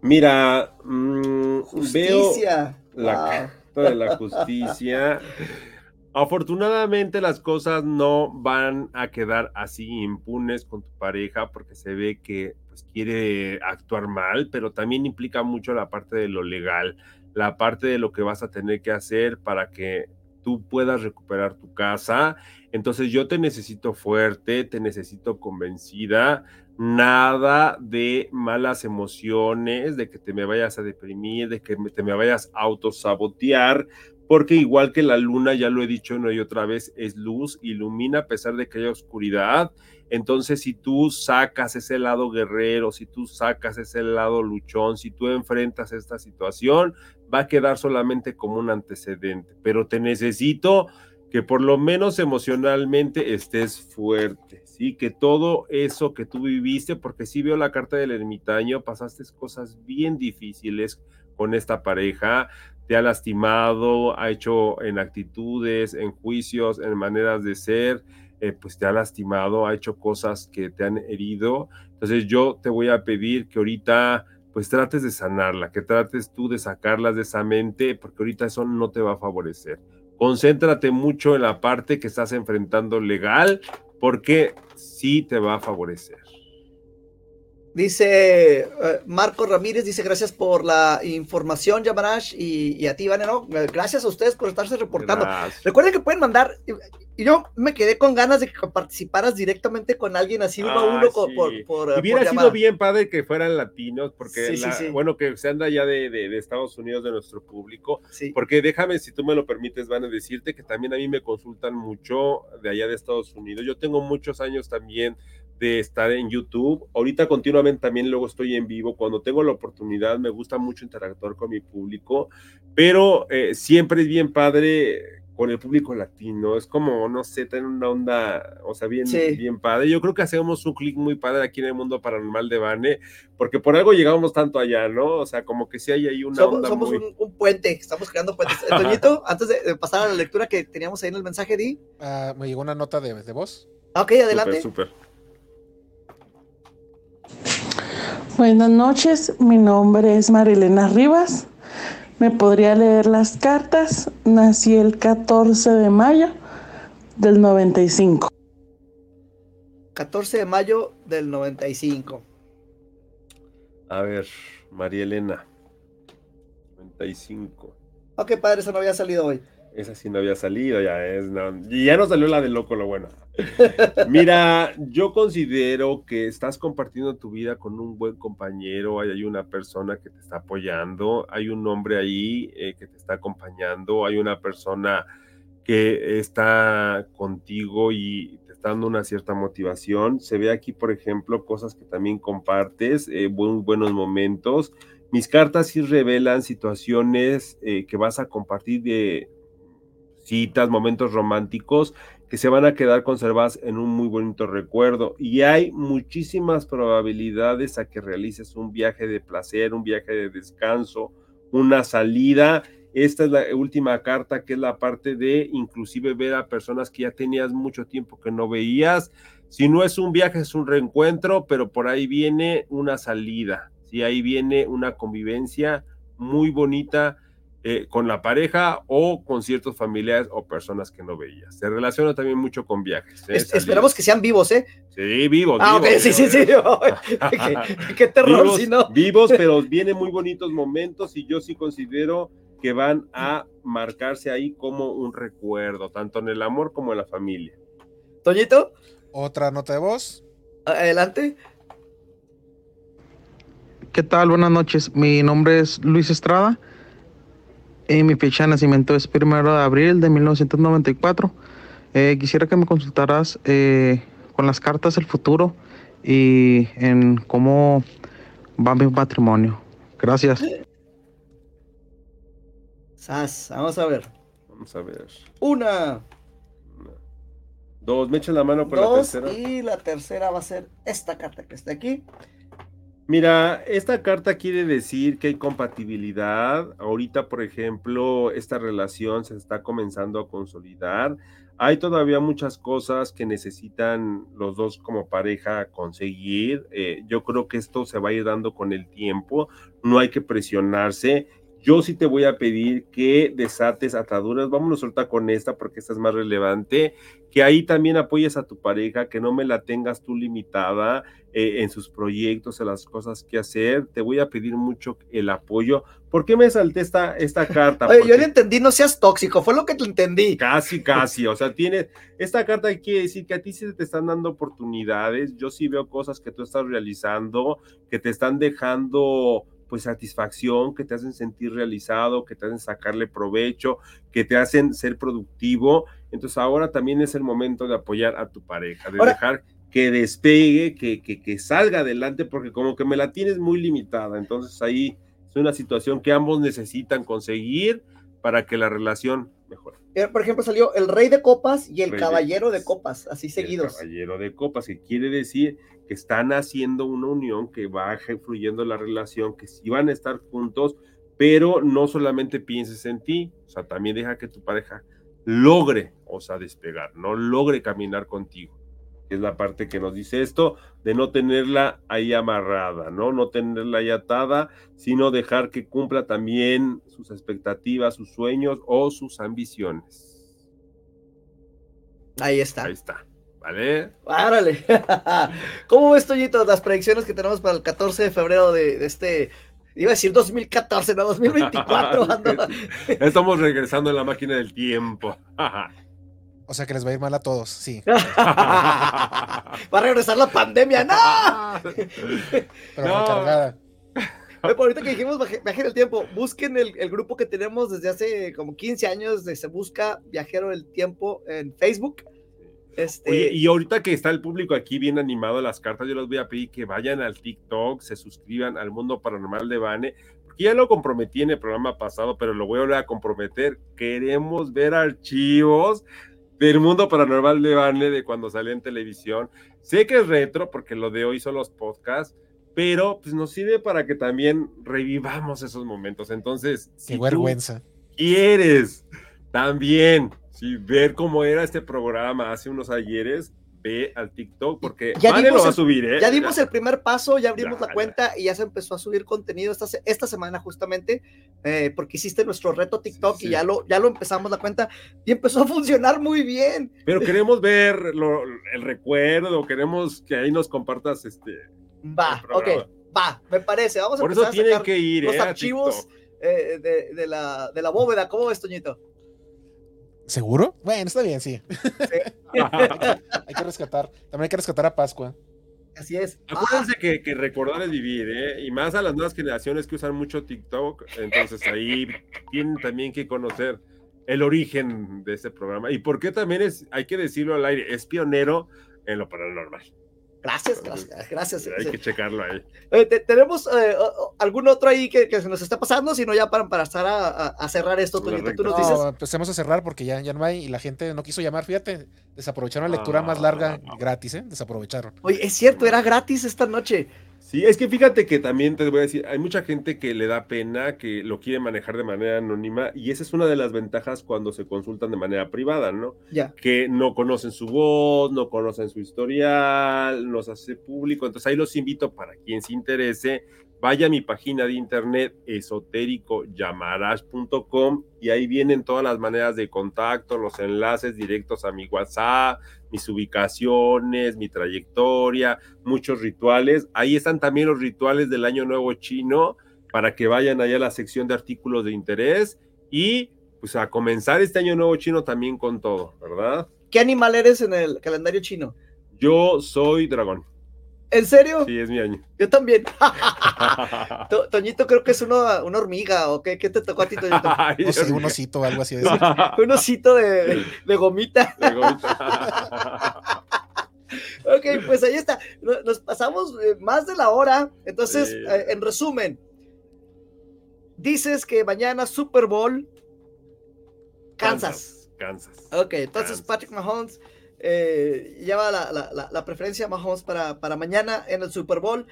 C: Mira, mm,
B: Justicia.
C: veo la
B: Wow.
C: carta de la justicia. [LAUGHS] Afortunadamente las cosas no van a quedar así impunes con tu pareja porque se ve que pues, quiere actuar mal, pero también implica mucho la parte de lo legal, la parte de lo que vas a tener que hacer para que tú puedas recuperar tu casa. Entonces yo te necesito fuerte, te necesito convencida, nada de malas emociones, de que te me vayas a deprimir, de que te me vayas a autosabotear, porque igual que la luna, ya lo he dicho una y otra vez, es luz, ilumina a pesar de que haya oscuridad. Entonces, si tú sacas ese lado guerrero, si tú sacas ese lado luchón, si tú enfrentas esta situación, va a quedar solamente como un antecedente. Pero te necesito que por lo menos emocionalmente estés fuerte, ¿sí? Que todo eso que tú viviste, porque sí veo la carta del ermitaño, pasaste cosas bien difíciles con esta pareja, te ha lastimado, ha hecho en actitudes, en juicios, en maneras de ser, eh, pues te ha lastimado, ha hecho cosas que te han herido. Entonces yo te voy a pedir que ahorita pues trates de sanarla, que trates tú de sacarlas de esa mente, porque ahorita eso no te va a favorecer. Concéntrate mucho en la parte que estás enfrentando legal, porque sí te va a favorecer.
B: Dice eh, Marco Ramírez, dice gracias por la información, Yamarash, y, y a ti, Vane, ¿no? Gracias a ustedes por estarse reportando.
C: Gracias.
B: Recuerden que pueden mandar, y yo me quedé con ganas de que participaras directamente con alguien así uno a
C: Ah,
B: uno
C: sí.
B: por, por, por
C: Hubiera sido
B: llamada.
C: bien padre que fueran latinos, porque
B: Sí, sí,
C: la-
B: sí.
C: bueno, que sean de allá de, de- de Estados Unidos, de nuestro público,
B: Sí.
C: porque déjame, si tú me lo permites, van a decirte que también a mí me consultan mucho de allá de Estados Unidos. Yo tengo muchos años también de estar en YouTube. Ahorita continuamente también luego estoy en vivo. Cuando tengo la oportunidad, me gusta mucho interactuar con mi público, pero eh, siempre es bien padre con el público latino. Es como, no sé, tener una onda, o sea, bien,
B: Sí.
C: bien padre. Yo creo que hacemos un clic muy padre aquí en el mundo paranormal de Bane, porque por algo llegamos tanto allá, ¿no? O sea, como que sí hay ahí una
B: Somos,
C: onda
B: somos
C: muy...
B: un, un puente, estamos creando puentes. [LAUGHS] Toñito, antes de, de pasar a la lectura que teníamos ahí en el mensaje, di.
E: Ah, me llegó una nota de, de voz.
B: Ah, Ok, adelante.
C: Súper, súper.
J: Buenas noches, mi nombre es Marilena Rivas. ¿Me podría leer las cartas? Nací el 14 de mayo del 95.
B: 14 de mayo del 95.
C: A ver, María Elena. 95.
B: Ok, padre, eso no había salido hoy.
C: Esa sí no había salido, ya es. no, ya no salió la de loco, lo bueno. Mira, yo considero que estás compartiendo tu vida con un buen compañero, hay, una persona que te está apoyando, hay un hombre ahí eh, que te está acompañando, hay una persona que está contigo y te está dando una cierta motivación. Se ve aquí, por ejemplo, cosas que también compartes, eh, buen- buenos momentos. Mis cartas sí revelan situaciones eh, que vas a compartir de citas, momentos románticos que se van a quedar conservadas en un muy bonito recuerdo. Y hay muchísimas probabilidades a que realices un viaje de placer, un viaje de descanso, una salida. Esta es la última carta, que es la parte de inclusive ver a personas que ya tenías mucho tiempo que no veías. Si no es un viaje, es un reencuentro, pero por ahí viene una salida. Si ahí viene una convivencia muy bonita eh, con la pareja o con ciertos familiares o personas que no veías. Se relaciona también mucho con viajes. ¿eh?
B: Es- esperamos que sean vivos, ¿eh?
C: Sí, vivos.
B: Ah, ok,
C: vivos,
B: sí, sí, sí. [LAUGHS] qué, qué [LAUGHS] terror,
C: vivos,
B: si no.
C: vivos, pero [LAUGHS] vienen muy bonitos momentos y yo sí considero que van a marcarse ahí como un recuerdo, tanto en el amor como en la familia.
B: Toñito,
E: Otra nota de voz.
B: adelante.
K: ¿Qué tal? Buenas noches. Mi nombre es Luis Estrada. Y mi fecha de nacimiento es primero de abril de 1994. Eh, quisiera que me consultaras eh, con las cartas del futuro y en cómo va mi matrimonio. Gracias.
B: Sas, vamos a ver.
C: Vamos a ver.
B: Una,
C: Dos, me echan la mano por la tercera.
B: y la tercera va a ser esta carta que está aquí.
C: Mira, esta carta quiere decir que hay compatibilidad. Ahorita, por ejemplo, esta relación se está comenzando a consolidar. Hay todavía muchas cosas que necesitan los dos como pareja conseguir. Eh, yo creo que esto se va a ir dando con el tiempo. No hay que presionarse. Yo sí te voy a pedir que desates ataduras. Vámonos ahorita con esta porque esta es más relevante. Que ahí también apoyes a tu pareja, que no me la tengas tú limitada eh, en sus proyectos, en las cosas que hacer. Te voy a pedir mucho el apoyo. ¿Por qué me salté esta, esta [LAUGHS] carta?
B: Oye, yo le entendí, no seas tóxico, fue lo que te entendí.
C: Casi, casi. [LAUGHS] O sea, tienes. Esta carta quiere decir que a ti sí te están dando oportunidades. Yo sí veo cosas que tú estás realizando, que te están dejando pues satisfacción, que te hacen sentir realizado, que te hacen sacarle provecho, que te hacen ser productivo. Entonces ahora también es el momento de apoyar a tu pareja, de
B: Ahora-
C: dejar que despegue, que, que, que salga adelante, porque como que me la tienes muy limitada. Entonces ahí es una situación que ambos necesitan conseguir para que la relación mejore.
B: Eh, Por ejemplo, salió el rey de copas y el
C: Rey
B: caballero de
C: copas.
B: así
C: el
B: seguidos.
C: caballero de copas, que quiere decir que están haciendo una unión, que va fluyendo la relación, que sí van a estar juntos, pero no solamente pienses en ti, o sea, también deja que tu pareja logre, o sea, despegar, no logre caminar contigo. Es la parte que nos dice esto, de no tenerla ahí amarrada, ¿no? No tenerla ahí atada, sino dejar que cumpla también sus expectativas, sus sueños o sus ambiciones.
B: Ahí está.
C: Ahí está, ¿vale?
B: Árale. [LAUGHS] ¿Cómo ves, Toñito, las predicciones que tenemos para el 14 de febrero de, de este Iba a decir 2014, no 2024. [LAUGHS] ando- [LAUGHS]
C: Estamos regresando en la máquina del tiempo.
E: O sea que les va a ir mal a todos, sí.
B: Va a regresar la pandemia, ¡no!
E: Pero
C: No.
E: recargada.
B: Ahorita que dijimos viaje del tiempo, busquen el, el grupo que tenemos desde hace como 15 años de Se Busca Viajero del Tiempo en Facebook. Este,
C: Oye, y ahorita que está el público aquí bien animado a las cartas, yo les voy a pedir que vayan al TikTok, se suscriban al Mundo Paranormal de Bane, porque ya lo comprometí en el programa pasado, pero lo voy a volver a comprometer. Queremos ver archivos del Mundo Paranormal de Bane de cuando salió en televisión. Sé que es retro, porque lo de hoy son los podcasts, pero pues nos sirve para que también revivamos esos momentos. Entonces, si
E: Qué
C: tú
E: vergüenza.
C: quieres también sí, ver cómo era este programa hace unos ayeres, ve al TikTok porque
B: Ya
C: lo va a subir, ¿eh?
B: ya dimos el primer paso, ya abrimos
C: Ya,
B: la cuenta y ya se empezó a subir contenido esta, esta semana justamente, eh, porque hiciste nuestro reto TikTok
C: sí.
B: y ya lo, ya lo empezamos la cuenta y empezó a funcionar muy bien.
C: Pero queremos ver lo- el recuerdo, queremos que ahí nos compartas este.
B: Va, ok, va, me parece. Vamos a
C: Por eso
B: empezar a
C: tienen
B: sacar
C: que ir,
B: los
C: ¿eh?
B: archivos eh, de, de la, de la bóveda. ¿Cómo ves, Toñito?
E: ¿Seguro? Bueno, está bien, sí. [LAUGHS] hay, que, hay que rescatar. También hay que rescatar a Pascua.
B: Así es.
C: Acuérdense que, que recordar es vivir, ¿eh? Y más a las nuevas generaciones que usan mucho TikTok, entonces ahí tienen también que conocer el origen de este programa. Y por qué también es, hay que decirlo al aire, es pionero en lo paranormal.
B: Gracias, gracias, gracias.
C: Hay que checarlo ahí.
B: Eh, te- ¿Tenemos eh, algún otro ahí que, que se nos está pasando? Si no, ya para, para estar a, a- a cerrar esto, tú nos dices.
E: No, empecemos a cerrar porque ya, ya no hay y la gente no quiso llamar. Fíjate, desaprovecharon la lectura más larga gratis, ¿eh? Desaprovecharon.
B: Oye, es cierto, era gratis esta noche.
C: Sí, es que fíjate que también te voy a decir, hay mucha gente que le da pena, que lo quiere manejar de manera anónima, y esa es una de las ventajas cuando se consultan de manera privada, ¿no?
B: Ya.
C: Que no conocen su voz, no conocen su historial, nos hace público. Entonces ahí los invito para quien se interese, vaya a mi página de internet esotéricoyamarash.com y ahí vienen todas las maneras de contacto, los enlaces directos a mi WhatsApp, mis ubicaciones, mi trayectoria, muchos rituales. Ahí están también los rituales del Año Nuevo Chino para que vayan allá a la sección de artículos de interés y pues a comenzar este Año Nuevo Chino también con todo, ¿verdad?
B: ¿Qué animal eres en el calendario chino?
C: Yo soy dragón.
B: ¿En serio?
C: Sí, es mi año.
B: Yo también. [LAUGHS] [LAUGHS] To- Toñito creo que es una, una hormiga, ¿o qué? ¿Qué te tocó a ti, Toñito? [LAUGHS]
C: Ay,
E: No un osito o algo así. de.
B: Un osito de, de gomita.
C: De gomita.
B: Ok, pues ahí está. No- Nos pasamos eh, más de la hora. Entonces,
C: Sí.
B: eh, en resumen, dices que mañana Super Bowl, Kansas.
C: Kansas.
B: Ok, entonces Patrick Mahomes eh, lleva la, la- la- preferencia a Mahomes para, para mañana en el Super Bowl.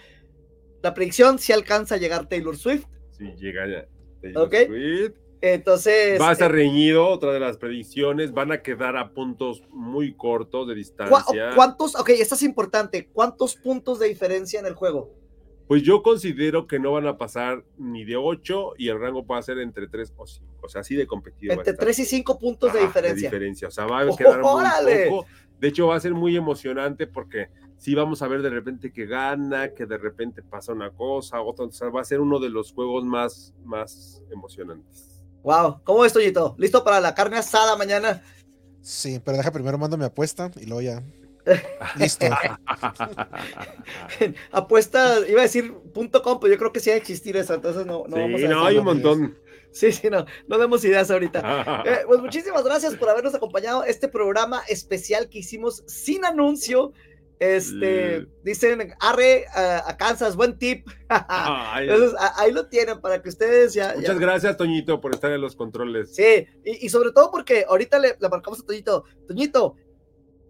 B: La predicción, si alcanza a llegar Taylor Swift.
C: Sí, llega ya. Taylor
B: Ok.
C: Swift.
B: Entonces,
C: Va a estar
B: eh,
C: reñido, otra de las predicciones. Van a quedar a puntos muy cortos de
B: ¿cu-
C: distancia.
B: ¿cuántos? Ok, esta es importante. ¿Cuántos puntos de diferencia en el juego?
C: Pues yo considero que no van a pasar ni de 8 y el rango puede ser entre 3 o 5. O sea, así de competitivo. va a
B: Entre
C: estar.
B: 3 y 5 puntos de diferencia.
C: diferencia. O sea, va a quedar [LAUGHS] muy. De hecho, va a ser muy emocionante porque sí vamos a ver de repente que gana, que de repente pasa una cosa, otra. O sea, va a ser uno de los juegos más, más emocionantes.
B: Wow, ¿cómo es, Toñito? ¿Listo para la carne asada mañana?
E: Sí, pero deja primero mando mi apuesta y luego ya. [LAUGHS] Listo.
B: Apuesta, iba a decir punto .com, pero yo creo que sí va a existir eso, entonces no, no
C: sí,
B: vamos a
C: no, hay un montón.
B: Sí, sí, no, no demos ideas ahorita. [LAUGHS] Eh, pues muchísimas gracias por habernos acompañado este programa especial que hicimos sin anuncio. Este, dicen, arre a, a Kansas, buen tip. [LAUGHS] Entonces, a- ahí lo tienen para que ustedes ya.
C: Muchas
B: ya-
C: gracias, Toñito, por estar en los controles.
B: Sí, y, y sobre todo porque ahorita le, le marcamos a Toñito, Toñito,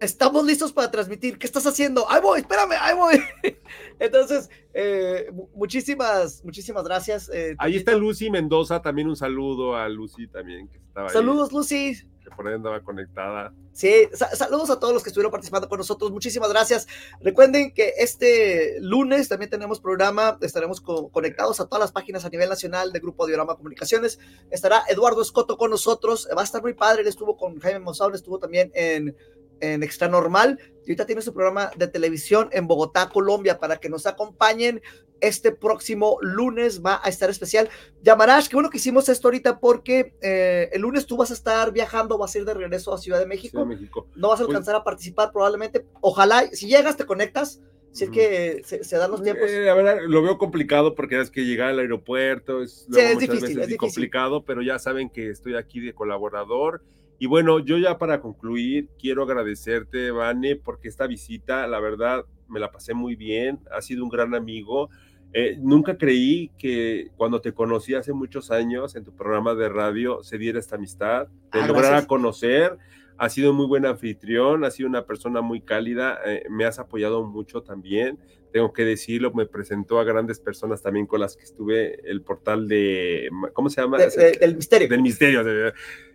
B: estamos listos para transmitir, ¿qué estás haciendo? Ahí voy, espérame, ahí voy. [LAUGHS] Entonces, eh, mu- muchísimas, muchísimas gracias. eh,
C: Ahí está Lucy Mendoza, también un saludo a Lucy también que estaba ahí.
B: Saludos, Lucy.
C: que por ahí andaba conectada.
B: Sí, sa- saludos a todos los que estuvieron participando con nosotros. Muchísimas gracias. Recuerden que este lunes también tenemos programa. Estaremos co- conectados a todas las páginas a nivel nacional de Grupo Diorama Comunicaciones. Estará Eduardo Escoto con nosotros. Va a estar muy padre. Él estuvo con Jaime Monsaur, estuvo también en, en Extra Normal. Y ahorita tiene su programa de televisión en Bogotá, Colombia, para que nos acompañen. Este próximo lunes va a estar especial. Yamarash, qué bueno que hicimos esto ahorita porque eh, el lunes tú vas a estar viajando, vas a ir de regreso a Ciudad de México.
C: Ciudad de México.
B: No vas a
C: Pues-
B: alcanzar a participar probablemente. Ojalá, si llegas, te conectas. Si es que se, se dan los tiempos.
C: Eh, la verdad, lo veo complicado porque es que llegar al aeropuerto es, luego
B: es difícil, es difícil.
C: complicado, pero ya saben que estoy aquí de colaborador. Y bueno, yo ya para concluir, quiero agradecerte, Vane, porque esta visita, la verdad, me la pasé muy bien, ha sido un gran amigo. Eh, nunca creí que cuando te conocí hace muchos años en tu programa de radio se diera esta amistad, te
B: Ah,
C: lograra conocer. Has sido muy buen anfitrión, has sido una persona muy cálida, eh, me has apoyado mucho también tengo que decirlo, me presentó a grandes personas también con las que estuve, el portal de, ¿cómo se llama?
B: De- de- del misterio.
C: Del misterio. de- eh,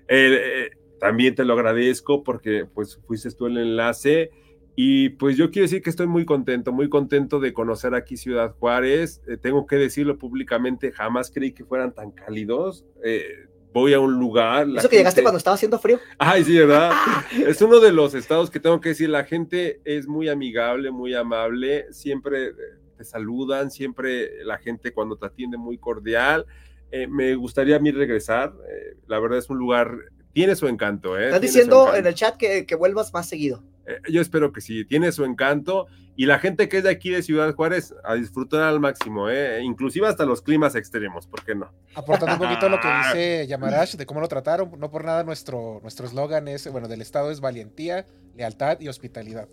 C: eh, también te lo agradezco porque pues fuiste tú el enlace y pues yo quiero decir que estoy muy contento, muy contento de conocer aquí Ciudad Juárez. Eh, tengo que decirlo públicamente, jamás creí que fueran tan cálidos. Eh, voy a un lugar.
B: Eso que llegaste
C: gente-
B: cuando estaba haciendo frío.
C: Ay, sí, ¿verdad? [LAUGHS] es uno de los estados que tengo que decir, la gente es muy amigable, muy amable, siempre eh, te saludan, siempre la gente cuando te atiende muy cordial. Eh, me gustaría a mí regresar, eh, la verdad es un lugar, tiene su encanto, ¿eh?
B: Estás diciendo en el chat que, que vuelvas más seguido.
C: Eh, yo espero que sí, tiene su encanto y la gente que es de aquí de Ciudad Juárez a disfrutar al máximo, ¿eh? inclusive hasta los climas extremos, ¿por qué no?
E: Aportando un poquito lo que [LAUGHS] dice Yamarash de cómo lo trataron, no por nada nuestro nuestro eslogan es, bueno, del Estado es valentía, lealtad y hospitalidad.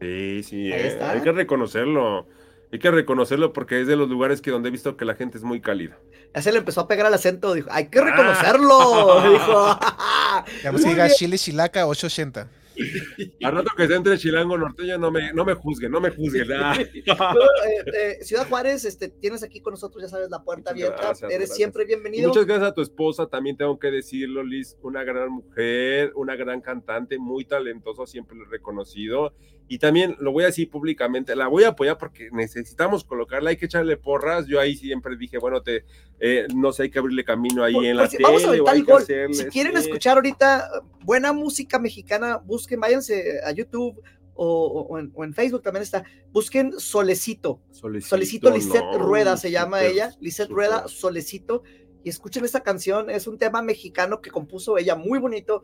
C: Sí, sí,
E: Ahí
C: eh,
E: está.
C: hay que reconocerlo, hay que reconocerlo porque es de los lugares que donde he visto que la gente es muy cálida.
B: Ya se le empezó a pegar al acento. Dijo, hay
C: Ah. [LAUGHS]
B: que reconocerlo. dijo.
E: Ya me diga. Chile Chilaca 880. [LAUGHS]
C: Al rato que esté entre chilango norteño, no me, no me juzguen, no me juzguen. [LAUGHS] ah.
B: Bueno, eh, eh, Ciudad Juárez, este, tienes aquí con nosotros, ya sabes, la puerta abierta.
C: gracias,
B: Eres
C: gracias.
B: siempre
C: Y
B: bienvenido.
C: muchas gracias a tu esposa, también tengo que decirlo, Liz, una gran mujer, una gran cantante, muy talentosa, siempre lo he reconocido. Y también lo voy a decir públicamente, la voy a apoyar porque necesitamos colocarla, hay que echarle porras. Yo ahí siempre dije, bueno, te, eh, no sé, hay que abrirle camino ahí
B: Por-
C: en la
B: si-
C: tele.
B: vamos a
C: hay
B: el
C: que
B: gol.
C: hacerle,
B: Si quieren
C: sí.
B: escuchar ahorita eh, buena música mexicana, busquen, váyanse a YouTube o, o en, o en Facebook también está. Busquen Solecito.
C: Solecito,
B: Solecito Lisette
C: no,
B: Rueda se llama ella. Lisette Rueda, Solecito. Y escuchen esta canción, es un tema mexicano que compuso ella muy bonito.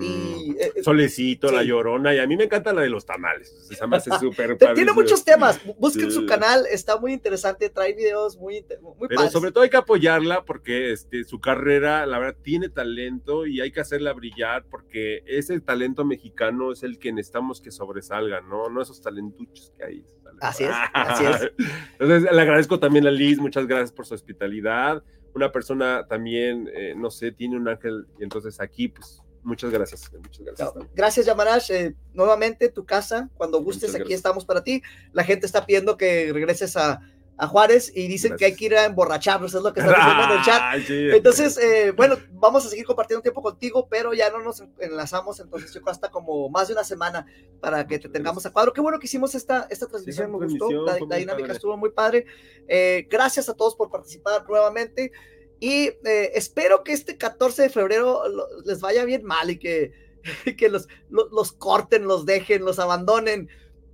B: Y eh, eh,
C: Solecito, La
B: sí.
C: Llorona, y a mí me encanta la de los tamales. Se me hace [LAUGHS] súper
B: Tiene muchos temas. Busquen su canal, está muy interesante. Trae videos muy, muy
C: Pero
B: padres.
C: sobre todo hay que apoyarla porque este, su carrera, la verdad, tiene talento y hay que hacerla brillar porque ese talento mexicano es el que necesitamos que sobresalga, ¿no? No esos talentuchos que hay.
B: Así es, así es. [LAUGHS]
C: Entonces, le agradezco también a Liz, muchas gracias por su hospitalidad. Una persona también, eh, no sé, tiene un ángel y entonces aquí, pues, muchas gracias. Muchas gracias.
B: Gracias, Yamarash. Eh, nuevamente, tu casa, cuando gustes,
C: Muchas
B: aquí
C: gracias.
B: estamos para ti. La gente está pidiendo que regreses a, a Juárez y dicen que hay que ir a emborracharnos, es lo que [LAUGHS] están diciendo en el chat.
C: Sí.
B: Entonces, eh, bueno, vamos a seguir compartiendo tiempo contigo, pero ya no nos enlazamos, entonces yo creo hasta como más de una semana para que te tengamos a cuadro. Qué bueno que hicimos esta, esta transmisión,
C: esta
B: me gustó, la, la dinámica estuvo muy padre. Eh, gracias a todos por participar nuevamente y eh, espero que este 14 de febrero lo- les vaya bien mal y que, [LAUGHS] que los, lo- los corten, los dejen, los abandonen.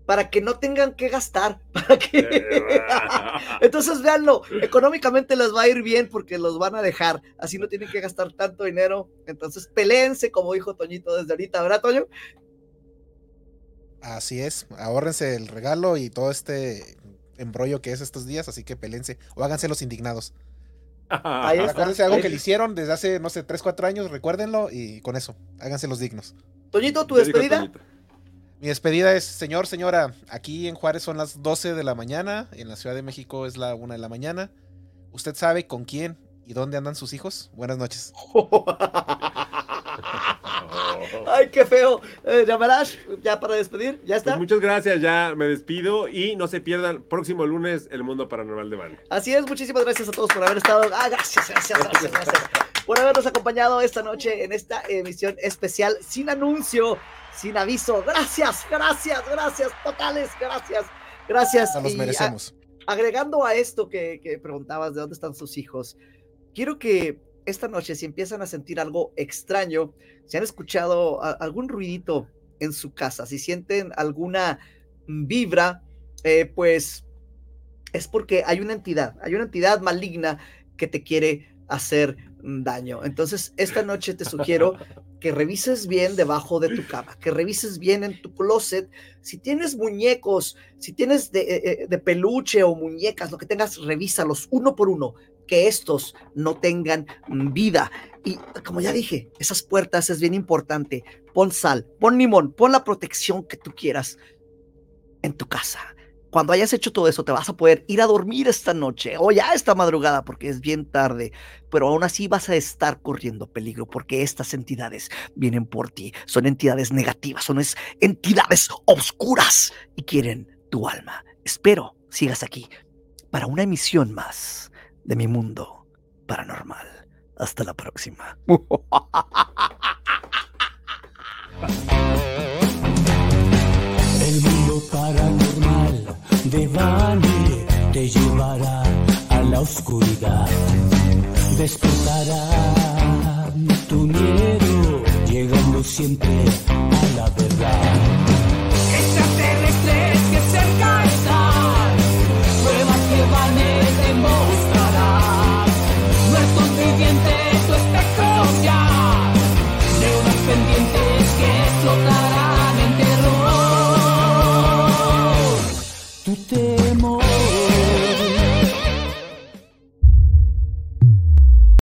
B: Para que no tengan que gastar, [LAUGHS] para que... [LAUGHS] Entonces, véanlo, económicamente les va a ir bien porque los van a dejar, así no tienen que gastar tanto dinero. Entonces, peleense, como dijo Toñito desde ahorita, ¿verdad, Toño?
E: Así es, ahórrense el regalo y todo este embrollo que es estos días, así que pelense o háganse los indignados. [LAUGHS]
B: Ahí está.
E: Acuérdense algo
B: Ahí-
E: que le hicieron desde hace, no sé, 3, 4 años, recuérdenlo y con eso, háganse los dignos.
B: Toñito, tu despedida.
C: Toñito.
E: Mi despedida es, señor, señora, aquí en Juárez son las 12 de la mañana, en la Ciudad de México es la 1 de la mañana. ¿Usted sabe con quién y dónde andan sus hijos? Buenas noches. [LAUGHS]
B: Ay, qué feo. Eh, Yamarash, ya para despedir, ya
C: Pues
B: está.
C: muchas gracias, ya me despido y no se pierdan próximo lunes el mundo paranormal de Van.
B: Así es, muchísimas gracias a todos por haber estado. Ah, gracias, gracias, gracias, gracias. Por habernos acompañado esta noche en esta emisión especial sin anuncio, sin aviso. Gracias, gracias, gracias, totales, gracias, gracias.
E: Nos los
B: a-
E: merecemos.
B: agregando a esto que, que preguntabas de dónde están sus hijos, quiero que esta noche, si empiezan a sentir algo extraño, si han escuchado a- algún ruidito en su casa, si sienten alguna vibra, eh, pues es porque hay una entidad, hay una entidad maligna que te quiere hacer daño. Entonces, esta noche te sugiero que revises bien debajo de tu cama, que revises bien en tu closet. Si tienes muñecos, si tienes de, eh, eh, de peluche o muñecas, lo que tengas, revísalos uno por uno, que estos no tengan vida. Y como ya dije, esas puertas es bien importante. Pon sal, pon limón, pon la protección que tú quieras en tu casa. Cuando hayas hecho todo eso, te vas a poder ir a dormir esta noche o ya esta madrugada porque es bien tarde, pero aún así vas a estar corriendo peligro porque estas entidades vienen por ti. Son entidades negativas, son es- entidades oscuras y quieren tu alma. Espero sigas aquí para una emisión más de mi mundo paranormal. Hasta la próxima. [LAUGHS]
D: Devane te llevará a la oscuridad. Despertará tu miedo, llegando siempre a la verdad.